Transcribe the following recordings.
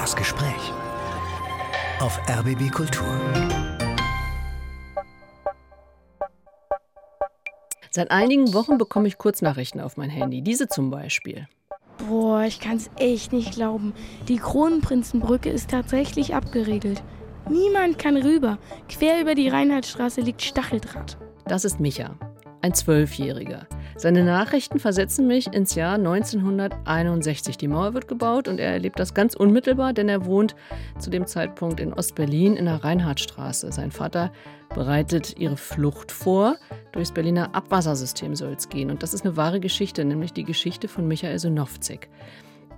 Das Gespräch auf RBB Kultur. Seit einigen Wochen bekomme ich Kurznachrichten auf mein Handy. Diese zum Beispiel. Boah, ich kann es echt nicht glauben. Die Kronprinzenbrücke ist tatsächlich abgeriegelt. Niemand kann rüber. Quer über die Reinhardtstraße liegt Stacheldraht. Das ist Micha, ein Zwölfjähriger. Seine Nachrichten versetzen mich ins Jahr 1961. Die Mauer wird gebaut und er erlebt das ganz unmittelbar, denn er wohnt zu dem Zeitpunkt in Ostberlin in der Reinhardtstraße. Sein Vater bereitet ihre Flucht vor. Durchs Berliner Abwassersystem soll es gehen. Und das ist eine wahre Geschichte, nämlich die Geschichte von Michael Synowczyk.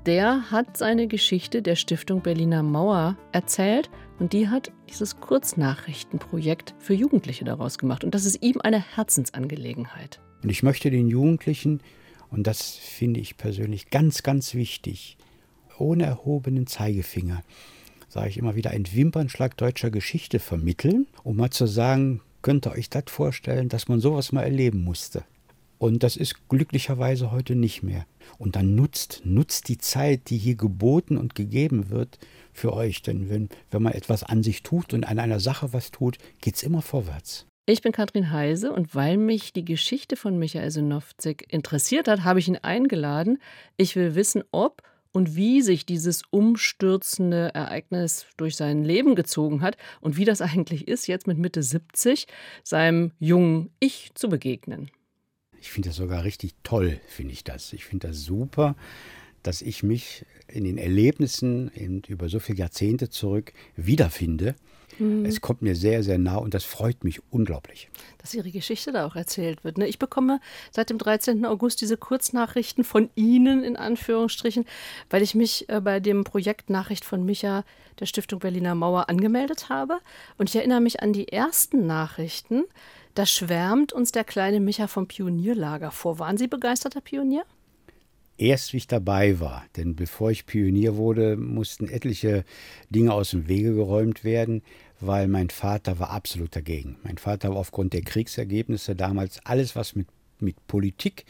Der hat seine Geschichte der Stiftung Berliner Mauer erzählt und die hat dieses Kurznachrichtenprojekt für Jugendliche daraus gemacht. Und das ist ihm eine Herzensangelegenheit. Und ich möchte den Jugendlichen, und das finde ich persönlich ganz, ganz wichtig, ohne erhobenen Zeigefinger, sage ich immer wieder, einen Wimpernschlag deutscher Geschichte vermitteln, um mal zu sagen, könnt ihr euch das vorstellen, dass man sowas mal erleben musste. Und das ist glücklicherweise heute nicht mehr. Und dann nutzt, nutzt die Zeit, die hier geboten und gegeben wird für euch. Denn wenn, wenn man etwas an sich tut und an einer Sache was tut, geht es immer vorwärts. Ich bin Katrin Heise und weil mich die Geschichte von Michael Sinowczyk interessiert hat, habe ich ihn eingeladen. Ich will wissen, ob und wie sich dieses umstürzende Ereignis durch sein Leben gezogen hat und wie das eigentlich ist, jetzt mit Mitte 70 seinem jungen Ich zu begegnen. Ich finde das sogar richtig toll, finde ich das. Ich finde das super, dass ich mich in den Erlebnissen über so viele Jahrzehnte zurück wiederfinde Mhm. Es kommt mir sehr, sehr nah und das freut mich unglaublich. Dass Ihre Geschichte da auch erzählt wird. Ne? Ich bekomme seit dem 13. August diese Kurznachrichten von Ihnen, in Anführungsstrichen, weil ich mich äh, bei dem Projekt Nachricht von Micha der Stiftung Berliner Mauer angemeldet habe. Und ich erinnere mich an die ersten Nachrichten. Da schwärmt uns der kleine Micha vom Pionierlager vor. Waren Sie begeisterter Pionier? erst wie ich dabei war. Denn bevor ich Pionier wurde, mussten etliche Dinge aus dem Wege geräumt werden, weil mein Vater war absolut dagegen. Mein Vater war aufgrund der Kriegsergebnisse damals alles, was mit mit Politik,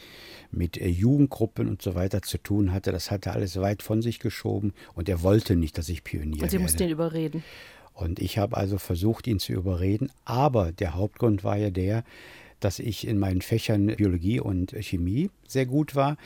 mit äh, Jugendgruppen und so weiter zu tun hatte, das hat er alles weit von sich geschoben und er wollte nicht, dass ich Pionier werde. Und Sie mussten ihn überreden. Und ich habe also versucht, ihn zu überreden, aber der Hauptgrund war ja der, dass ich in meinen Fächern Biologie und Chemie sehr gut war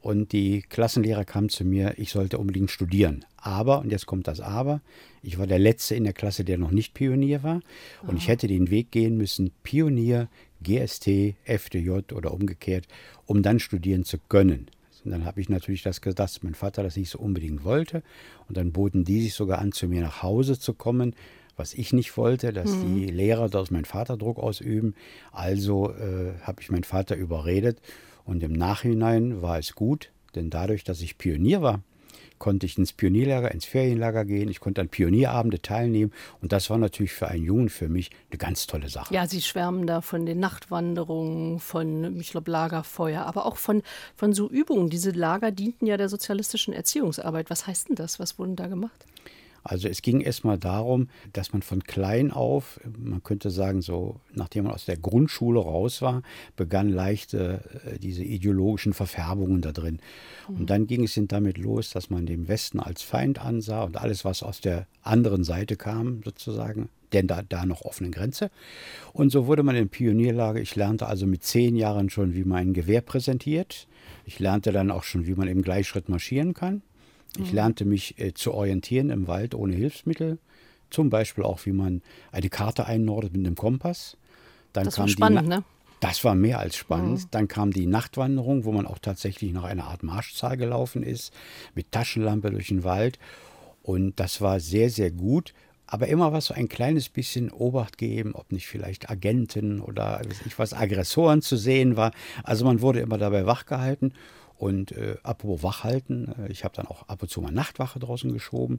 und die Klassenlehrer kamen zu mir, ich sollte unbedingt studieren. Aber, und jetzt kommt das Aber, ich war der Letzte in der Klasse, der noch nicht Pionier war. Und Aha. ich hätte den Weg gehen müssen, Pionier, GST, FDJ oder umgekehrt, um dann studieren zu können. Und dann habe ich natürlich das gesagt, dass mein Vater das nicht so unbedingt wollte. Und dann boten die sich sogar an, zu mir nach Hause zu kommen, was ich nicht wollte, dass mhm. die Lehrer dort meinen Vater Druck ausüben. Also äh, habe ich meinen Vater überredet und im Nachhinein war es gut, denn dadurch, dass ich Pionier war, konnte ich ins Pionierlager, ins Ferienlager gehen. Ich konnte an Pionierabende teilnehmen. Und das war natürlich für einen Jungen, für mich, eine ganz tolle Sache. Ja, Sie schwärmen da von den Nachtwanderungen, von, ich glaube, Lagerfeuer, aber auch von, von so Übungen. Diese Lager dienten ja der sozialistischen Erziehungsarbeit. Was heißt denn das? Was wurden da gemacht? Also es ging erstmal darum, dass man von klein auf, man könnte sagen, so nachdem man aus der Grundschule raus war, begann leichte äh, diese ideologischen Verfärbungen da drin. Mhm. Und dann ging es damit los, dass man den Westen als Feind ansah und alles, was aus der anderen Seite kam, sozusagen, denn da, da noch offenen Grenze. Und so wurde man in Pionierlage. Ich lernte also mit zehn Jahren schon, wie man ein Gewehr präsentiert. Ich lernte dann auch schon, wie man im Gleichschritt marschieren kann. Ich lernte mich äh, zu orientieren im Wald ohne Hilfsmittel. Zum Beispiel auch, wie man eine Karte einnordet mit einem Kompass. Dann das war spannend, ne? Das war mehr als spannend. Mhm. Dann kam die Nachtwanderung, wo man auch tatsächlich nach einer Art Marschzahl gelaufen ist, mit Taschenlampe durch den Wald. Und das war sehr, sehr gut. Aber immer was so ein kleines bisschen Obacht geben, ob nicht vielleicht Agenten oder ich was Aggressoren zu sehen war. Also man wurde immer dabei wachgehalten. Und äh, apropos Wachhalten, äh, ich habe dann auch ab und zu mal Nachtwache draußen geschoben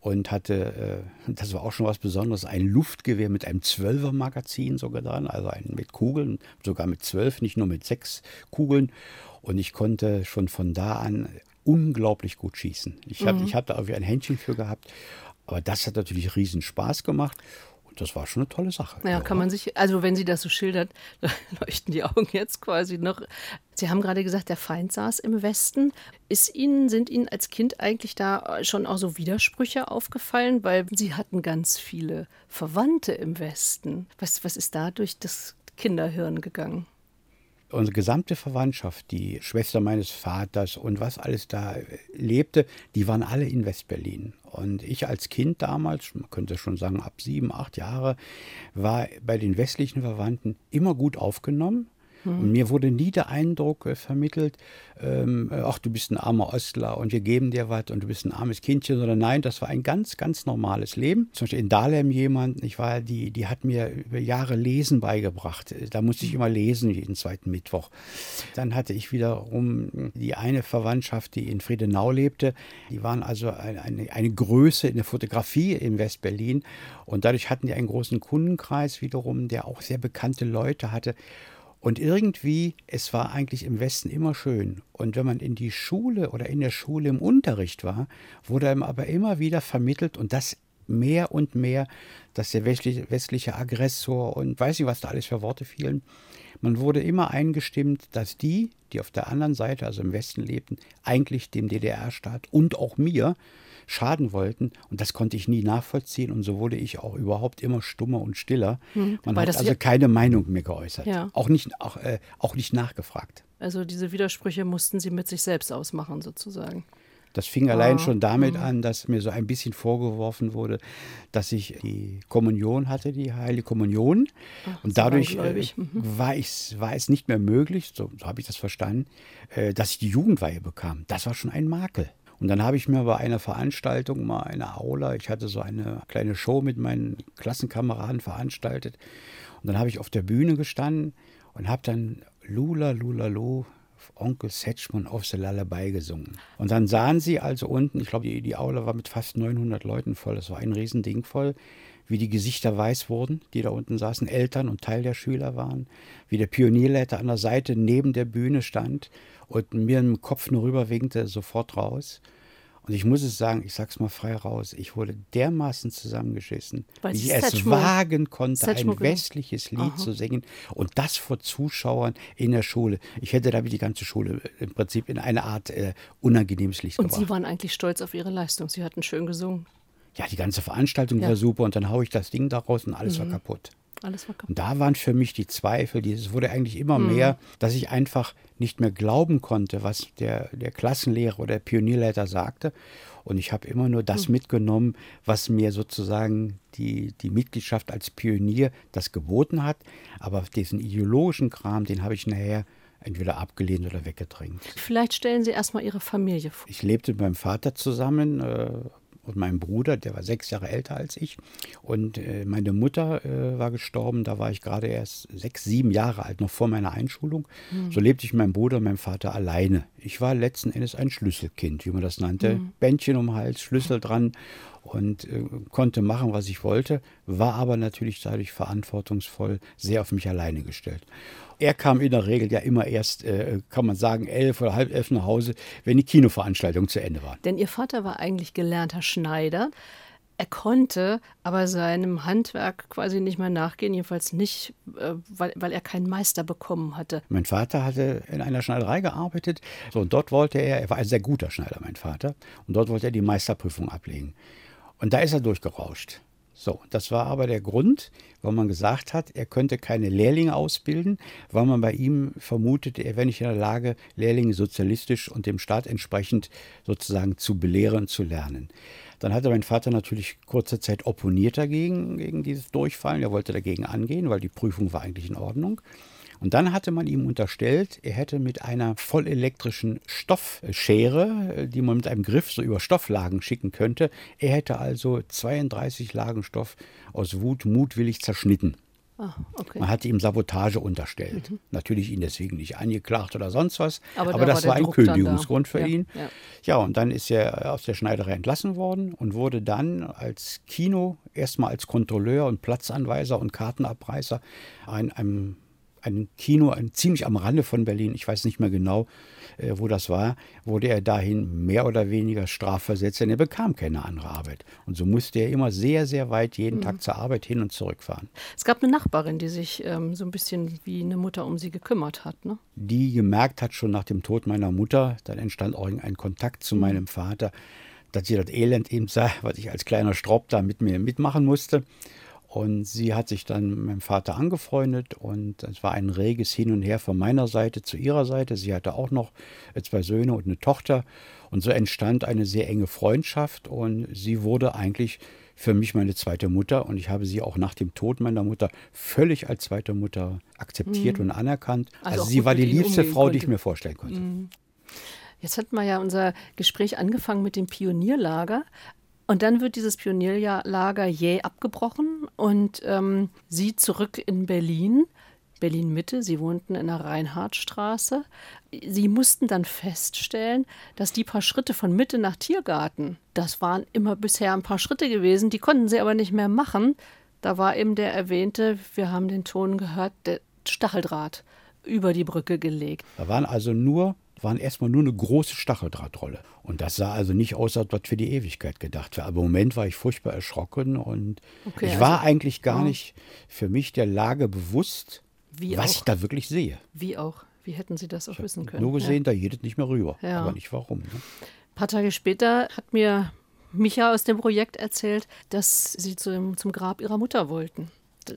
und hatte, äh, das war auch schon was Besonderes, ein Luftgewehr mit einem Zwölfer-Magazin sogar dran, also ein mit Kugeln, sogar mit zwölf, nicht nur mit sechs Kugeln. Und ich konnte schon von da an unglaublich gut schießen. Ich habe mhm. hab da irgendwie ein Händchen für gehabt. Aber das hat natürlich riesen Spaß gemacht das war schon eine tolle Sache. Ja, kann man sich, also wenn sie das so schildert, leuchten die Augen jetzt quasi noch. Sie haben gerade gesagt, der Feind saß im Westen. Ist Ihnen, sind Ihnen als Kind eigentlich da schon auch so Widersprüche aufgefallen? Weil Sie hatten ganz viele Verwandte im Westen. Was, was ist da durch das Kinderhirn gegangen? unsere gesamte Verwandtschaft, die Schwester meines Vaters und was alles da lebte, die waren alle in Westberlin. Und ich als Kind damals, man könnte schon sagen ab sieben, acht Jahre, war bei den westlichen Verwandten immer gut aufgenommen. Und mir wurde nie der Eindruck äh, vermittelt, ähm, ach, du bist ein armer Ostler und wir geben dir was und du bist ein armes Kindchen, sondern nein, das war ein ganz, ganz normales Leben. Zum Beispiel in Dahlem jemand, ich war, die, die hat mir über Jahre Lesen beigebracht. Da musste ich immer lesen, jeden zweiten Mittwoch. Dann hatte ich wiederum die eine Verwandtschaft, die in Friedenau lebte. Die waren also eine, eine, eine Größe in der Fotografie in Westberlin. Und dadurch hatten die einen großen Kundenkreis wiederum, der auch sehr bekannte Leute hatte. Und irgendwie, es war eigentlich im Westen immer schön. Und wenn man in die Schule oder in der Schule im Unterricht war, wurde einem aber immer wieder vermittelt und das mehr und mehr, dass der westliche, westliche Aggressor und weiß nicht, was da alles für Worte fielen. Man wurde immer eingestimmt, dass die, die auf der anderen Seite, also im Westen lebten, eigentlich dem DDR-Staat und auch mir schaden wollten. Und das konnte ich nie nachvollziehen. Und so wurde ich auch überhaupt immer stummer und stiller. Hm, Man hat also keine Meinung mehr geäußert. Ja. Auch, nicht, auch, äh, auch nicht nachgefragt. Also diese Widersprüche mussten Sie mit sich selbst ausmachen, sozusagen. Das fing allein Ah, schon damit an, dass mir so ein bisschen vorgeworfen wurde, dass ich die Kommunion hatte, die Heilige Kommunion. und Sie waren dadurch äh, mhm. war, ich, war es nicht mehr möglich, so, so habe ich das verstanden, äh, dass ich die Jugendweihe bekam. Das war schon ein Makel. Und dann habe ich mir bei einer Veranstaltung mal eine Aula, ich hatte so eine kleine Show mit meinen Klassenkameraden veranstaltet. Und dann habe ich auf der Bühne gestanden und habe dann Lula, Lula, Lu, Onkel Setchman auf the Lullaby gesungen. Und dann sahen sie also unten, ich glaube, die, die Aula war mit fast 900 Leuten voll, das war ein Riesending voll, wie die Gesichter weiß wurden, die da unten saßen, Eltern und Teil der Schüler waren, wie der Pionierleiter an der Seite neben der Bühne stand und mir im Kopf nur rüber winkte, sofort raus. Und ich muss es sagen, ich sag's mal frei raus, ich wurde dermaßen zusammengeschissen, Weil wie ich es Satchmo- wagen konnte, Satchmo ein westliches Lied Aha. zu singen und das vor Zuschauern in der Schule. Ich hätte damit die ganze Schule im Prinzip in eine Art äh, unangenehmes Licht Und gebracht. Sie waren eigentlich stolz auf Ihre Leistung. Sie hatten schön gesungen. ja, die ganze Veranstaltung Ja. Mhm. war super und dann haue ich das Ding daraus und alles war kaputt. Alles war kaputt. Und da waren für mich die Zweifel, es wurde eigentlich immer Mhm. mehr, dass ich einfach nicht mehr glauben konnte, was der, der Klassenlehrer oder der Pionierleiter sagte. Und ich habe immer nur das Mhm. mitgenommen, was mir sozusagen die, die Mitgliedschaft als Pionier das geboten hat. Aber diesen ideologischen Kram, den habe ich nachher entweder abgelehnt oder weggedrängt. Vielleicht stellen Sie erstmal Ihre Familie vor. Ich lebte mit meinem Vater zusammen äh, und meinem Bruder, der war sechs Jahre älter als ich. Und äh, meine Mutter äh, war gestorben, da war ich gerade erst sechs, sieben Jahre alt, noch vor meiner Einschulung. So lebte ich mit meinem Bruder und meinem Vater alleine. Ich war letzten Endes ein Schlüsselkind, wie man das nannte. Bändchen um den Hals, Schlüssel dran und äh, konnte machen, was ich wollte, war aber natürlich dadurch verantwortungsvoll sehr auf mich alleine gestellt. Er kam in der Regel ja immer erst, äh, kann man sagen, elf oder halb elf nach Hause, wenn die Kinoveranstaltung zu Ende war. Denn Ihr Vater war eigentlich gelernter Schneider. Er konnte aber seinem Handwerk quasi nicht mehr nachgehen, jedenfalls nicht, äh, weil, weil er keinen Meister bekommen hatte. Mein Vater hatte in einer Schneiderei gearbeitet. So, und dort wollte er, er war ein sehr guter Schneider, mein Vater, und dort wollte er die Meisterprüfung ablegen. Und da ist er durchgerauscht. So, das war aber der Grund, warum man gesagt hat, er könnte keine Lehrlinge ausbilden, weil man bei ihm vermutete, er wäre nicht in der Lage, Lehrlinge sozialistisch und dem Staat entsprechend sozusagen zu belehren, zu lernen. Dann hatte mein Vater natürlich kurze Zeit opponiert dagegen, gegen dieses Durchfallen. Er wollte dagegen angehen, weil die Prüfung war eigentlich in Ordnung. Und dann hatte man ihm unterstellt, er hätte mit einer vollelektrischen Stoffschere, äh, die man mit einem Griff so über Stofflagen schicken könnte, er hätte also 32 Lagen Stoff aus Wut mutwillig zerschnitten. Ah, okay. Man hatte ihm Sabotage unterstellt. Natürlich ihn deswegen nicht angeklagt oder sonst was, Aber aber, da das war ein Druck. Kündigungsgrund für Ja, ihn. ja. Ja, und dann ist er aus der Schneiderei entlassen worden und wurde dann als Kino, erstmal als Kontrolleur und Platzanweiser und Kartenabreißer an einem ein Kino, ein, ziemlich am Rande von Berlin, ich weiß nicht mehr genau, äh, wo das war, wurde er dahin mehr oder weniger strafversetzt, denn er bekam keine andere Arbeit. Und so musste er immer sehr, sehr weit jeden mhm. Tag zur Arbeit hin und zurückfahren. Es gab eine Nachbarin, die sich ähm, so ein bisschen wie eine Mutter um sie gekümmert hat, ne? Die gemerkt hat schon nach dem Tod meiner Mutter, dann entstand auch ein Kontakt zu mhm. meinem Vater, dass sie das Elend eben sah, was ich als kleiner Straub da mit mir mitmachen musste. Und sie hat sich dann mit meinem Vater angefreundet und es war ein reges Hin und Her von meiner Seite zu ihrer Seite. Sie hatte auch noch zwei Söhne und eine Tochter. Und so entstand eine sehr enge Freundschaft und sie wurde eigentlich für mich meine zweite Mutter und ich habe sie auch nach dem Tod meiner Mutter völlig als zweite Mutter akzeptiert mhm. und anerkannt. Also, also sie war die liebste Frau, konnte. die ich mir vorstellen konnte. Mhm. Jetzt hatten wir ja unser Gespräch angefangen mit dem Pionierlager. Und dann wird dieses Pionierlager jäh abgebrochen und ähm, sie zurück in Berlin. Berlin Mitte, sie wohnten in der Reinhardtstraße. Sie mussten dann feststellen, dass die paar Schritte von Mitte nach Tiergarten, das waren immer bisher ein paar Schritte gewesen, die konnten sie aber nicht mehr machen. Da war eben der erwähnte, wir haben den Ton gehört, der Stacheldraht über die Brücke gelegt. Da waren also nur waren erstmal nur eine große Stacheldrahtrolle. Und das sah also nicht aus, als was für die Ewigkeit gedacht war. Aber im Moment war ich furchtbar erschrocken und okay, ich also, war eigentlich gar ja. nicht für mich der Lage bewusst, Wie was auch. ich da wirklich sehe. Wie auch? Wie hätten Sie das auch ich wissen können? Nur gesehen, ja. da geht es nicht mehr rüber. Ja. Aber nicht warum. Ne? Ein paar Tage später hat mir Micha aus dem Projekt erzählt, dass Sie zum, zum Grab Ihrer Mutter wollten.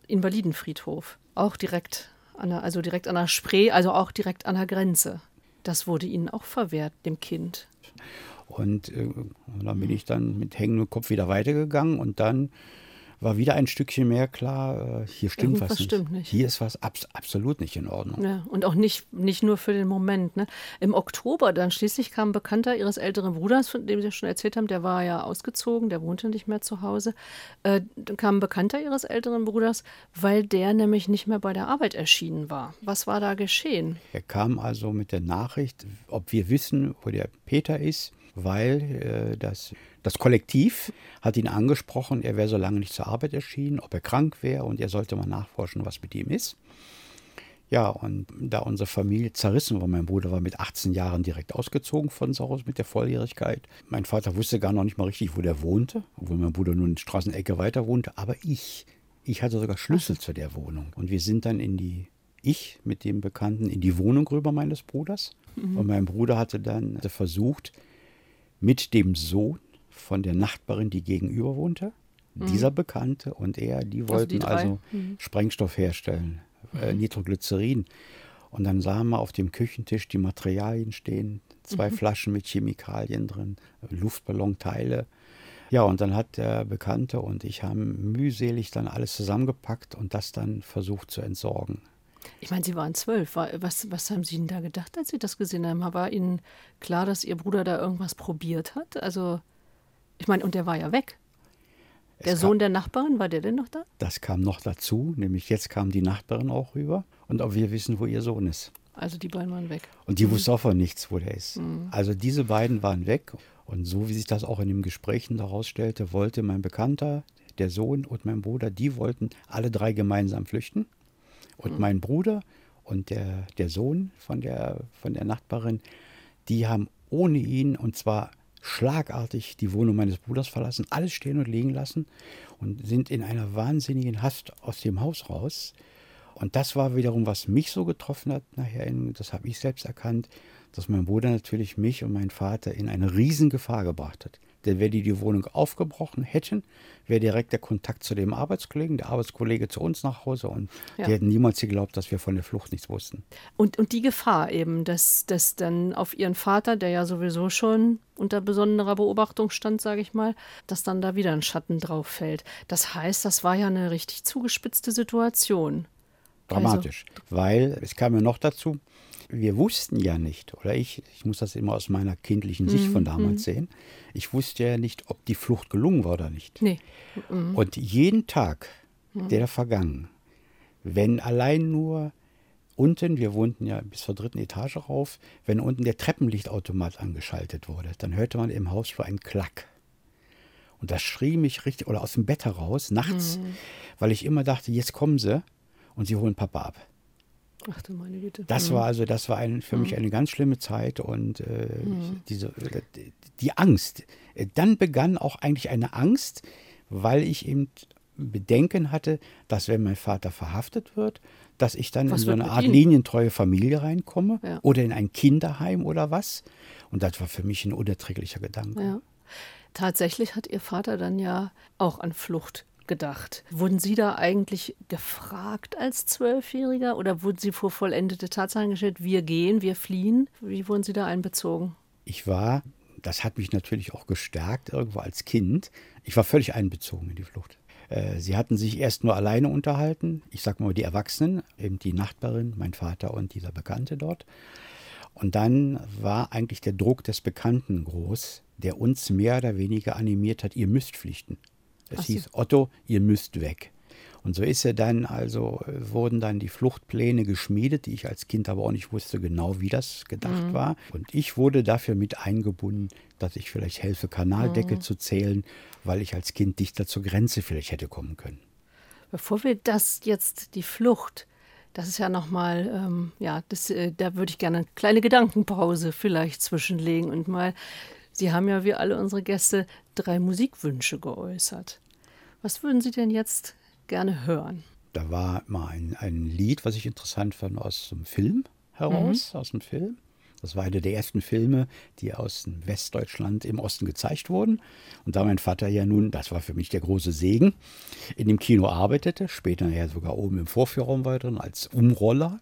Invalidenfriedhof. Auch direkt an der, also direkt an der Spree, also auch direkt an der Grenze. Das wurde ihnen auch verwehrt, dem Kind. Und äh, dann bin ich dann mit hängendem Kopf wieder weitergegangen und dann war wieder ein Stückchen mehr klar, äh, hier stimmt Irgendwas was nicht. Stimmt nicht. Hier ist was abs absolut nicht in Ordnung. Ja, und auch nicht, nicht nur für den Moment. Ne? Im Oktober dann schließlich kam ein Bekannter ihres älteren Bruders, von dem Sie schon erzählt haben, der war ja ausgezogen, der wohnte nicht mehr zu Hause. Äh, dann kam ein Bekannter ihres älteren Bruders, weil der nämlich nicht mehr bei der Arbeit erschienen war. Was war da geschehen? Er kam also mit der Nachricht, ob wir wissen, wo der Peter ist, weil äh, das das Kollektiv hat ihn angesprochen, er wäre so lange nicht zur Arbeit erschienen, ob er krank wäre und er sollte mal nachforschen, was mit ihm ist. Ja, und da unsere Familie zerrissen war, mein Bruder war mit 18 Jahren direkt ausgezogen von Hause mit der Volljährigkeit. Mein Vater wusste gar noch nicht mal richtig, wo der wohnte, obwohl mein Bruder nur eine Straßenecke weiter wohnte. Aber ich, ich hatte sogar Schlüssel zu der Wohnung. Und wir sind dann in die, ich mit dem Bekannten, in die Wohnung rüber meines Bruders. Mhm. Und mein Bruder hatte dann versucht, mit dem Sohn von der Nachbarin, die gegenüber wohnte. Mhm. Dieser Bekannte und er, die wollten also, die also mhm. Sprengstoff herstellen, äh, mhm. Nitroglycerin. Und dann sahen wir auf dem Küchentisch die Materialien stehen, zwei mhm. Flaschen mit Chemikalien drin, Luftballonteile. Ja, und dann hat der Bekannte und ich haben mühselig dann alles zusammengepackt und das dann versucht zu entsorgen. Ich meine, Sie waren zwölf. Was, was haben Sie denn da gedacht, als Sie das gesehen haben? War Ihnen klar, dass Ihr Bruder da irgendwas probiert hat? Also ich meine, und der war ja weg. Der Sohn der Nachbarin, war der denn noch da? Das kam noch dazu, nämlich jetzt kam die Nachbarin auch rüber und auch wir wissen, wo ihr Sohn ist. Also die beiden waren weg. Und die mhm. wusste auch von nichts, wo der ist. Mhm. Also diese beiden waren weg und so wie sich das auch in den Gesprächen daraus stellte, wollte mein Bekannter, der Sohn und mein Bruder, die wollten alle drei gemeinsam flüchten. Und mhm. mein Bruder und der, der Sohn von der, von der Nachbarin, die haben ohne ihn, und zwar schlagartig die Wohnung meines Bruders verlassen, alles stehen und liegen lassen und sind in einer wahnsinnigen Hast aus dem Haus raus. Und das war wiederum, was mich so getroffen hat, nachher, das habe ich selbst erkannt, dass mein Bruder natürlich mich und meinen Vater in eine Riesengefahr gebracht hat. Denn wenn die die Wohnung aufgebrochen hätten, wäre direkt der Kontakt zu dem Arbeitskollegen, der Arbeitskollege zu uns nach Hause und ja. die hätten niemals geglaubt, dass wir von der Flucht nichts wussten. Und, und die Gefahr eben, dass, dass dann auf ihren Vater, der ja sowieso schon unter besonderer Beobachtung stand, sage ich mal, dass dann da wieder ein Schatten drauf fällt. Das heißt, das war ja eine richtig zugespitzte Situation. Dramatisch, also, weil es kam ja noch dazu, wir wussten ja nicht, oder ich, ich muss das immer aus meiner kindlichen Sicht von mhm, damals mhm. sehen, ich wusste ja nicht, ob die Flucht gelungen war oder nicht. Nee. Mhm. Und jeden Tag, der vergangen, wenn allein nur unten, wir wohnten ja bis zur dritten Etage rauf, wenn unten der Treppenlichtautomat angeschaltet wurde, dann hörte man im Hausflur einen Klack. Und das schrie mich richtig, oder aus dem Bett heraus, nachts, mhm. weil ich immer dachte, jetzt kommen sie und sie holen Papa ab. Ach du meine Güte. Das Mhm. war also, das war ein, für mich Mhm. eine ganz schlimme Zeit und äh, Mhm. diese, die Angst. Dann begann auch eigentlich eine Angst, weil ich eben Bedenken hatte, dass wenn mein Vater verhaftet wird, dass ich dann Was in so eine Art Ihnen? linientreue Familie reinkomme Ja. oder in ein Kinderheim oder was. Und das war für mich ein unerträglicher Gedanke. Ja. Tatsächlich hat Ihr Vater dann ja auch an Flucht gedacht. Wurden Sie da eigentlich gefragt als Zwölfjähriger oder wurden Sie vor vollendete Tatsachen gestellt, wir gehen, wir fliehen? Wie wurden Sie da einbezogen? Ich war, das hat mich natürlich auch gestärkt irgendwo als Kind, ich war völlig einbezogen in die Flucht. Äh, Sie hatten sich erst nur alleine unterhalten, ich sag mal die Erwachsenen, eben die Nachbarin, mein Vater und dieser Bekannte dort. Und dann war eigentlich der Druck des Bekannten groß, der uns mehr oder weniger animiert hat, ihr müsst pflichten. Es Ach so. hieß, Otto, ihr müsst weg. Und so ist er dann, also äh, wurden dann die Fluchtpläne geschmiedet, die ich als Kind aber auch nicht wusste genau, wie das gedacht Mhm. war. Und ich wurde dafür mit eingebunden, dass ich vielleicht helfe, Kanaldeckel Mhm. zu zählen, weil ich als Kind dichter zur Grenze vielleicht hätte kommen können. Bevor wir das jetzt, die Flucht, das ist ja nochmal, ähm, ja, das, äh, da würde ich gerne eine kleine Gedankenpause vielleicht zwischenlegen und mal, Sie haben ja wie alle unsere Gäste drei Musikwünsche geäußert. Was würden Sie denn jetzt gerne hören? Da war mal ein, ein Lied, was ich interessant fand, aus dem Film heraus, aus dem Film. Das war einer der ersten Filme, die aus dem Westdeutschland im Osten gezeigt wurden. Und da mein Vater ja nun, das war für mich der große Segen, in dem Kino arbeitete, später ja sogar oben im Vorführraum er drin als Umroller,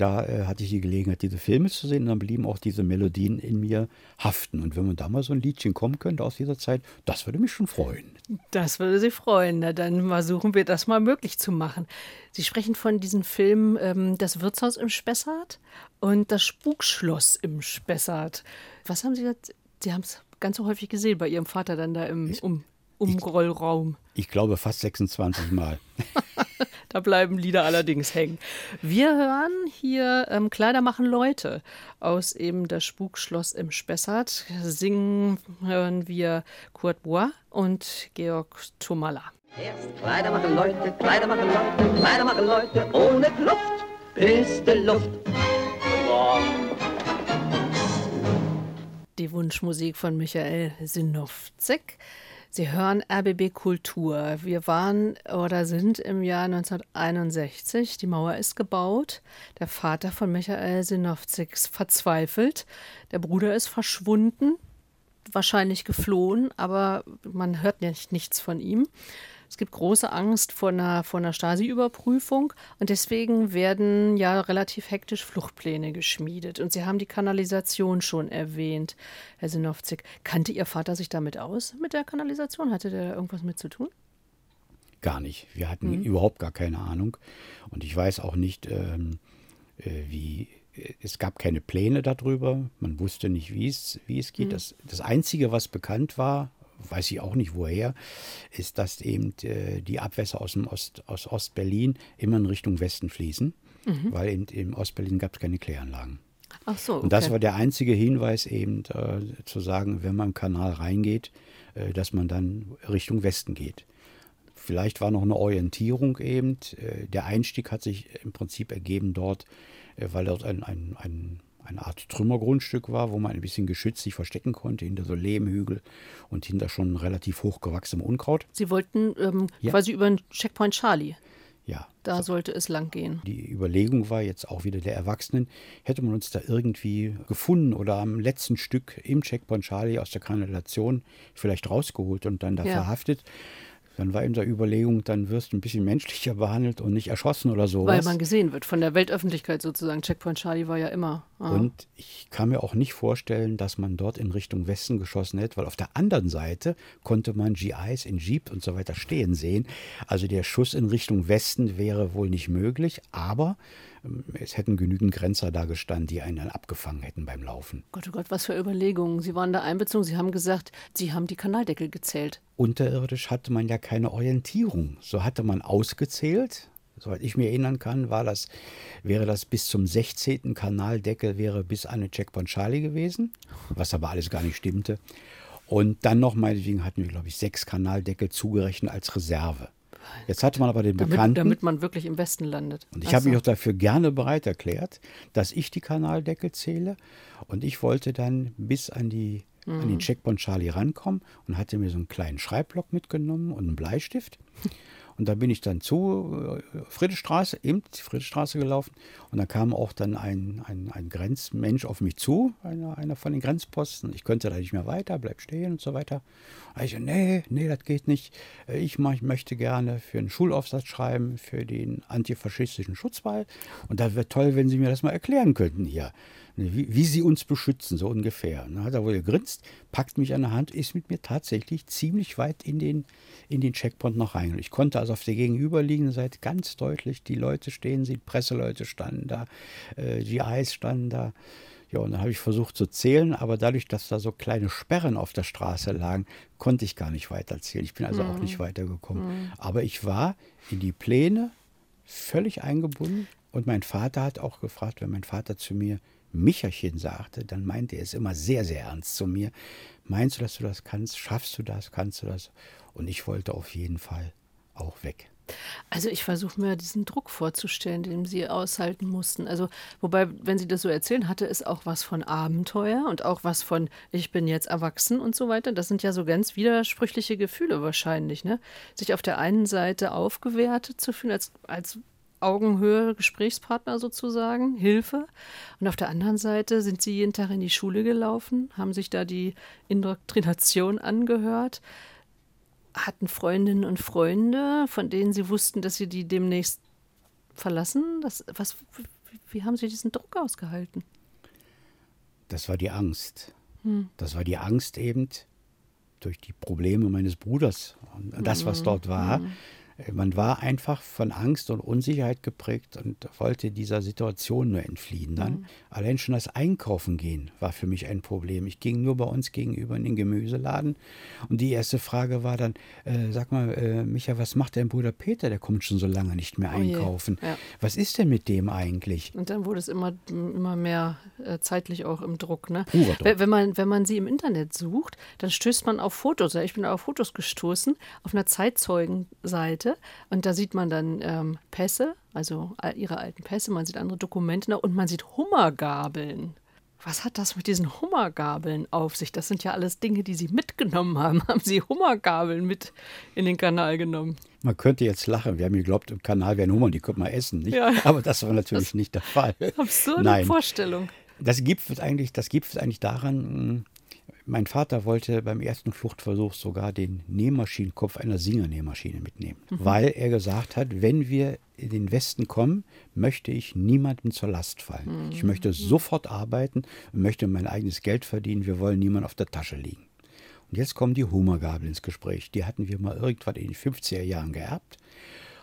da äh, hatte ich die Gelegenheit, diese Filme zu sehen und dann blieben auch diese Melodien in mir haften. Und wenn man da mal so ein Liedchen kommen könnte aus dieser Zeit, das würde mich schon freuen. Das würde Sie freuen. Na, dann versuchen wir das mal möglich zu machen. Sie sprechen von diesen Filmen ähm, Das Wirtshaus im Spessart und Das Spukschloss im Spessart. Was haben Sie gesagt? Sie haben es ganz so häufig gesehen bei Ihrem Vater dann da im um, Umrollraum. Ich glaube fast 26 Mal. Da bleiben Lieder allerdings hängen. Wir hören hier ähm, Kleider machen Leute aus eben das Spukschloss im Spessart. Singen hören wir Kurt Bois und Georg Tomalla. Erst Kleider machen Leute, Kleider machen Leute, Kleider machen Leute, ohne Kluft ist die Luft. Die Wunschmusik von Michael Sinowczyk. Sie hören RBB Kultur. Wir waren oder sind im Jahr 1961. Die Mauer ist gebaut. Der Vater von Michael Sinowczyk ist verzweifelt. Der Bruder ist verschwunden, wahrscheinlich geflohen, aber man hört nicht, nichts von ihm. Es gibt große Angst vor einer, vor einer Stasi-Überprüfung und deswegen werden ja relativ hektisch Fluchtpläne geschmiedet. Und Sie haben die Kanalisation schon erwähnt, Herr Sinowczyk. Kannte Ihr Vater sich damit aus, mit der Kanalisation? Hatte der da irgendwas mit zu tun? Gar nicht. Wir hatten überhaupt gar keine Ahnung. Und ich weiß auch nicht, ähm, äh, wie. Es gab keine Pläne darüber. Man wusste nicht, wie es, wie es geht. Das, das Einzige, was bekannt war, weiß ich auch nicht woher, ist, dass eben äh, die Abwässer aus, dem Ost, aus Ostberlin immer in Richtung Westen fließen, weil eben im Ostberlin gab es keine Kläranlagen. Ach so. Und das okay. war der einzige Hinweis eben äh, zu sagen, wenn man im Kanal reingeht, äh, dass man dann Richtung Westen geht. Vielleicht war noch eine Orientierung eben. Äh, der Einstieg hat sich im Prinzip ergeben dort, äh, weil dort ein, ein, ein, eine Art Trümmergrundstück war, wo man ein bisschen geschützt sich verstecken konnte, hinter so Lehmhügel und hinter schon relativ hochgewachsenem Unkraut. Sie wollten ähm, Ja. quasi über den Checkpoint Charlie. Ja, Da sollte es lang gehen. Die Überlegung war jetzt auch wieder der Erwachsenen, hätte man uns da irgendwie gefunden oder am letzten Stück im Checkpoint Charlie aus der Kanalisation vielleicht rausgeholt und dann da Ja. verhaftet. Dann war in der Überlegung, dann wirst du ein bisschen menschlicher behandelt und nicht erschossen oder sowas. Weil man gesehen wird von der Weltöffentlichkeit sozusagen. Checkpoint Charlie war ja immer. ah. Und ich kann mir auch nicht vorstellen, dass man dort in Richtung Westen geschossen hätte, weil auf der anderen Seite konnte man GIs in Jeep und so weiter stehen sehen. Also der Schuss in Richtung Westen wäre wohl nicht möglich, aber es hätten genügend Grenzer da gestanden, die einen dann abgefangen hätten beim Laufen. Gott, oh Gott, was für Überlegungen. Sie waren da einbezogen. Sie haben gesagt, Sie haben die Kanaldeckel gezählt. Unterirdisch hatte man ja keine Orientierung. So hatte man ausgezählt. Soweit ich mir erinnern kann, war das, wäre das bis zum 16. Kanaldeckel wäre bis an den Checkpoint Charlie gewesen, was aber alles gar nicht stimmte. Und dann noch, meinetwegen, hatten wir, glaube ich, sechs Kanaldeckel zugerechnet als Reserve. Jetzt hatte man aber den Damit, Bekannten. damit man wirklich im Westen landet. Und ich habe mich so. auch dafür gerne bereit erklärt, dass ich die Kanaldeckel zähle. Und ich wollte dann bis an, die, an Mhm. den Checkpoint Charlie rankommen und hatte mir so einen kleinen Schreibblock mitgenommen und einen Bleistift. Und da bin ich dann zu äh, Friedrichstraße, eben die Friedrichstraße gelaufen. Und da kam auch dann ein, ein, ein Grenzmensch auf mich zu, einer, einer von den Grenzposten. Ich könnte da nicht mehr weiter, bleib stehen und so weiter. Und ich nee, nee, das geht nicht. Ich, mach, ich möchte gerne für einen Schulaufsatz schreiben, für den antifaschistischen Schutzball. Und da wäre toll, wenn Sie mir das mal erklären könnten hier. Wie, wie Sie uns beschützen, so ungefähr. Dann hat er wohl gegrinst, packt mich an der Hand, ist mit mir tatsächlich ziemlich weit in den, in den Checkpoint noch rein. Ich konnte also auf der gegenüberliegenden Seite ganz deutlich die Leute stehen sehen, Presseleute standen da, äh, GIs standen da. Ja, und dann habe ich versucht zu zählen, aber dadurch, dass da so kleine Sperren auf der Straße lagen, konnte ich gar nicht weiterzählen. Ich bin also auch nicht weitergekommen. Aber ich war in die Pläne völlig eingebunden und mein Vater hat auch gefragt, wenn mein Vater zu mir Micherchen sagte, dann meinte er es immer sehr, sehr ernst zu mir. Meinst du, dass du das kannst? Schaffst du das? Kannst du das? Und ich wollte auf jeden Fall auch weg. Also ich versuche mir diesen Druck vorzustellen, den sie aushalten mussten. Also wobei, wenn sie das so erzählen, hatte es auch was von Abenteuer und auch was von ich bin jetzt erwachsen und so weiter. Das sind ja so ganz widersprüchliche Gefühle wahrscheinlich, ne? Sich auf der einen Seite aufgewertet zu fühlen als als Augenhöhe Gesprächspartner sozusagen, Hilfe. Und auf der anderen Seite sind sie jeden Tag in die Schule gelaufen, haben sich da die Indoktrination angehört, hatten Freundinnen und Freunde, von denen sie wussten, dass sie die demnächst verlassen. Das, was, wie, wie haben sie diesen Druck ausgehalten? Das war die Angst. Das war die Angst eben durch die Probleme meines Bruders und das, was dort war. Man war einfach von Angst und Unsicherheit geprägt und wollte dieser Situation nur entfliehen dann. Allein schon das Einkaufen gehen war für mich ein Problem. Ich ging nur bei uns gegenüber in den Gemüseladen und die erste Frage war dann, äh, sag mal, äh, Micha, was macht dein Bruder Peter? Der kommt schon so lange nicht mehr Oh einkaufen. ja. Was ist denn mit dem eigentlich? Und dann wurde es immer, immer mehr äh, zeitlich auch im Druck. Ne? Purer Druck. Wenn, man, wenn man sie im Internet sucht, dann stößt man auf Fotos. Ich bin auf Fotos gestoßen, auf einer Zeitzeugenseite. Und da sieht man dann ähm, Pässe, also ihre alten Pässe, man sieht andere Dokumente und man sieht Hummergabeln. Was hat das mit diesen Hummergabeln auf sich? Das sind ja alles Dinge, die Sie mitgenommen haben. Haben Sie Hummergabeln mit in den Kanal genommen? Man könnte jetzt lachen. Wir haben geglaubt, im Kanal wären Hummern, die könnte man essen. Nicht? Ja. Aber das war natürlich nicht der Fall. Absurde Nein. Vorstellung. Das gipfelt eigentlich, das gipfelt eigentlich daran, mh, mein Vater wollte beim ersten Fluchtversuch sogar den Nähmaschinenkopf einer Singer-Nähmaschine mitnehmen, weil er gesagt hat, wenn wir in den Westen kommen, möchte ich niemandem zur Last fallen. Ich möchte sofort arbeiten und möchte mein eigenes Geld verdienen. Wir wollen niemand auf der Tasche liegen. Und jetzt kommen die Hummergabel ins Gespräch. Die hatten wir mal irgendwann in den 50er Jahren geerbt.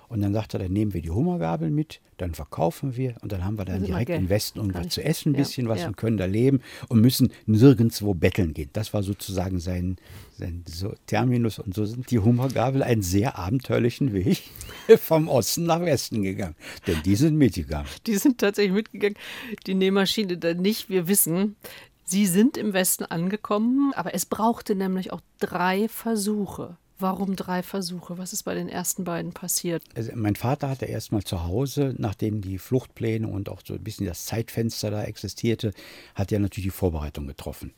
Und dann sagte er, dann nehmen wir die Hummergabel mit, dann verkaufen wir und dann haben wir dann direkt im Westen irgendwas zu essen, ein ja, bisschen was ja. und können da leben und müssen nirgendwo betteln gehen. Das war sozusagen sein, sein so Terminus. Und so sind die Hummergabel einen sehr abenteuerlichen Weg vom Osten nach Westen gegangen. Denn die sind mitgegangen. Die sind tatsächlich mitgegangen. Die Nähmaschine dann nicht. Wir wissen, sie sind im Westen angekommen, aber es brauchte nämlich auch drei Versuche. Warum drei Versuche? Was ist bei den ersten beiden passiert? Also mein Vater hatte erst mal zu Hause, nachdem die Fluchtpläne und auch so ein bisschen das Zeitfenster da existierte, hat er natürlich die Vorbereitung getroffen.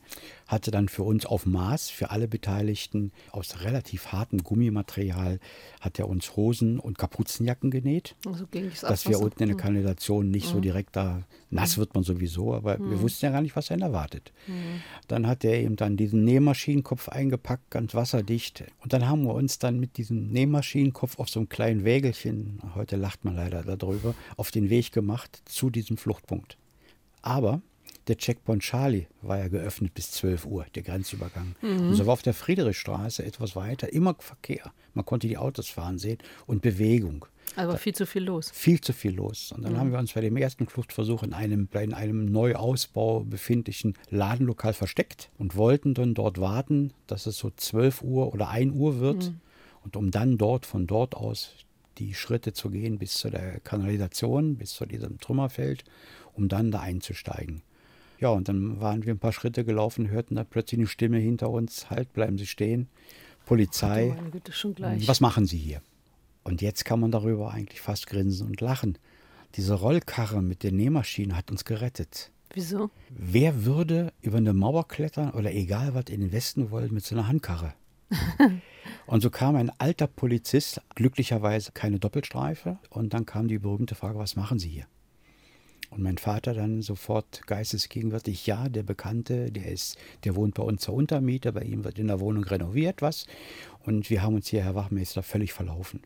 Hatte dann für uns auf Maß, für alle Beteiligten, aus relativ hartem Gummimaterial, hat er uns Hosen und Kapuzenjacken genäht, Also dass wir unten in der Kanalisation nicht so direkt da, nass wird man sowieso, aber wir wussten ja gar nicht, was einen erwartet. Dann hat er eben dann diesen Nähmaschinenkopf eingepackt, ganz wasserdicht. Und dann haben wir uns dann mit diesem Nähmaschinenkopf auf so einem kleinen Wägelchen, heute lacht man leider darüber, auf den Weg gemacht zu diesem Fluchtpunkt. Aber der Checkpoint Charlie war ja geöffnet bis 12 Uhr, der Grenzübergang. Und so war auf der Friedrichstraße etwas weiter immer Verkehr. Man konnte die Autos fahren sehen und Bewegung Also war viel zu viel los. viel zu viel los. Und dann haben wir uns bei dem ersten Fluchtversuch in einem, in einem Neuausbau befindlichen Ladenlokal versteckt und wollten dann dort warten, dass es so 12 Uhr oder 1 Uhr wird. Und um dann dort, von dort aus, die Schritte zu gehen bis zu der Kanalisation, bis zu diesem Trümmerfeld, um dann da einzusteigen. Ja, und dann waren wir ein paar Schritte gelaufen, hörten da plötzlich eine Stimme hinter uns, halt, bleiben Sie stehen. Polizei, Meine Güte, schon gleich. was machen Sie hier? Und jetzt kann man darüber eigentlich fast grinsen und lachen. Diese Rollkarre mit der Nähmaschine hat uns gerettet. Wieso? Wer würde über eine Mauer klettern oder egal was in den Westen wollen mit so einer Handkarre? und so kam ein alter Polizist, glücklicherweise keine Doppelstreife, und dann kam die berühmte Frage, was machen Sie hier? Und mein Vater dann sofort geistesgegenwärtig, ja, der Bekannte, der ist, der wohnt bei uns zur Untermiete, bei ihm wird in der Wohnung renoviert was. Und wir haben uns hier, Herr Wachmeister, völlig verlaufen.